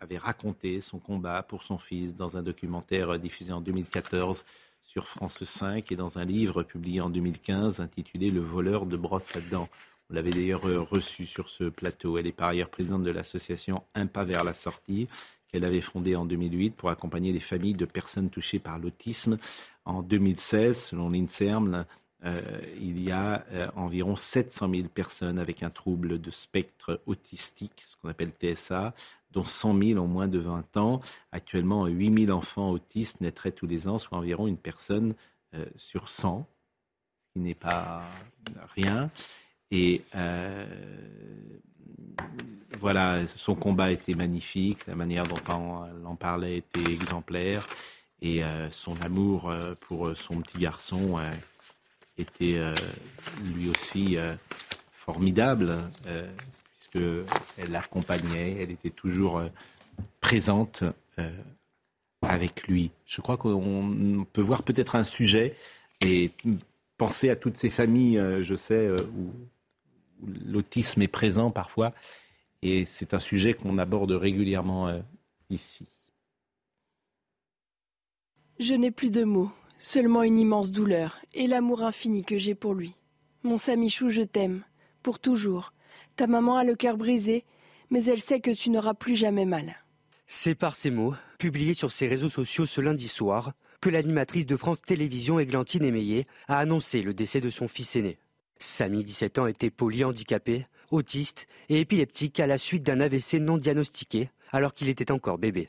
avait raconté son combat pour son fils dans un documentaire diffusé en 2014 sur France 5 et dans un livre publié en 2015 intitulé Le voleur de brosse à dents. On l'avait d'ailleurs euh, reçu sur ce plateau. Elle est par ailleurs présidente de l'association Un pas vers la sortie qu'elle avait fondée en 2008 pour accompagner les familles de personnes touchées par l'autisme. En 2016, selon l'INSERM, euh, il y a euh, environ 700 000 personnes avec un trouble de spectre autistique, ce qu'on appelle TSA, dont 100 000 ont moins de 20 ans. Actuellement, 8 000 enfants autistes naîtraient tous les ans, soit environ une personne euh, sur 100, ce qui n'est pas rien. Et voilà, son combat était magnifique, la manière dont elle en parlait était exemplaire, et son amour pour son petit garçon était lui aussi formidable elle l'accompagnait, elle était toujours euh, présente euh, avec lui. Je crois qu'on peut voir peut-être un sujet et penser à toutes ces familles, euh, je sais, où, l'autisme est présent parfois, et c'est un sujet qu'on aborde régulièrement ici. Je n'ai plus de mots, seulement une immense douleur et l'amour infini que j'ai pour lui. Mon Samichou, je t'aime, pour toujours. Ta maman a le cœur brisé, mais elle sait que tu n'auras plus jamais mal. C'est par ces mots, publiés sur ses réseaux sociaux ce lundi soir, que l'animatrice de France Télévisions Églantine Émeillé a annoncé le décès de son fils aîné. Samy, 17 ans, était polyhandicapé, autiste et épileptique à la suite d'un AVC non diagnostiqué alors qu'il était encore bébé.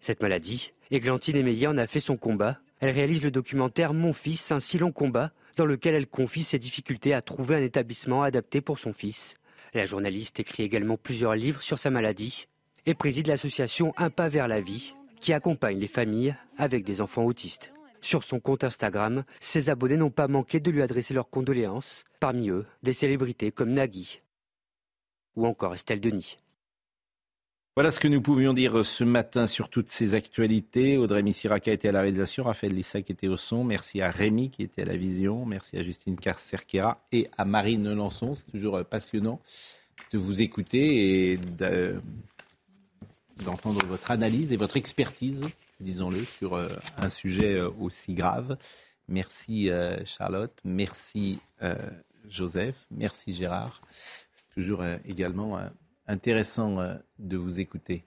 Cette maladie, Églantine Émeillé en a fait son combat. Elle réalise le documentaire Mon fils, un si long combat, dans lequel elle confie ses difficultés à trouver un établissement adapté pour son fils la journaliste écrit également plusieurs livres sur sa maladie et préside l'association Un pas vers la vie qui accompagne les familles avec des enfants autistes. Sur son compte Instagram, ses abonnés n'ont pas manqué de lui adresser leurs condoléances, parmi eux des célébrités comme Nagui ou encore Estelle Denis. Voilà ce que nous pouvions dire ce matin sur toutes ces actualités. Audrey Missiraka était à la réalisation, Raphaël Lissac était au son. Merci à Rémi qui était à la vision. Merci à Justine Carcerquera et à Marine Lançon. C'est toujours passionnant de vous écouter et d'entendre votre analyse et votre expertise, disons-le, sur euh, un sujet euh, aussi grave. Merci euh, Charlotte, merci Joseph, merci Gérard. C'est toujours également intéressant de vous écouter.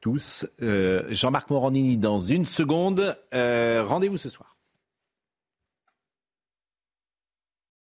tous. Jean-Marc Morandini dans une seconde. Rendez-vous ce soir.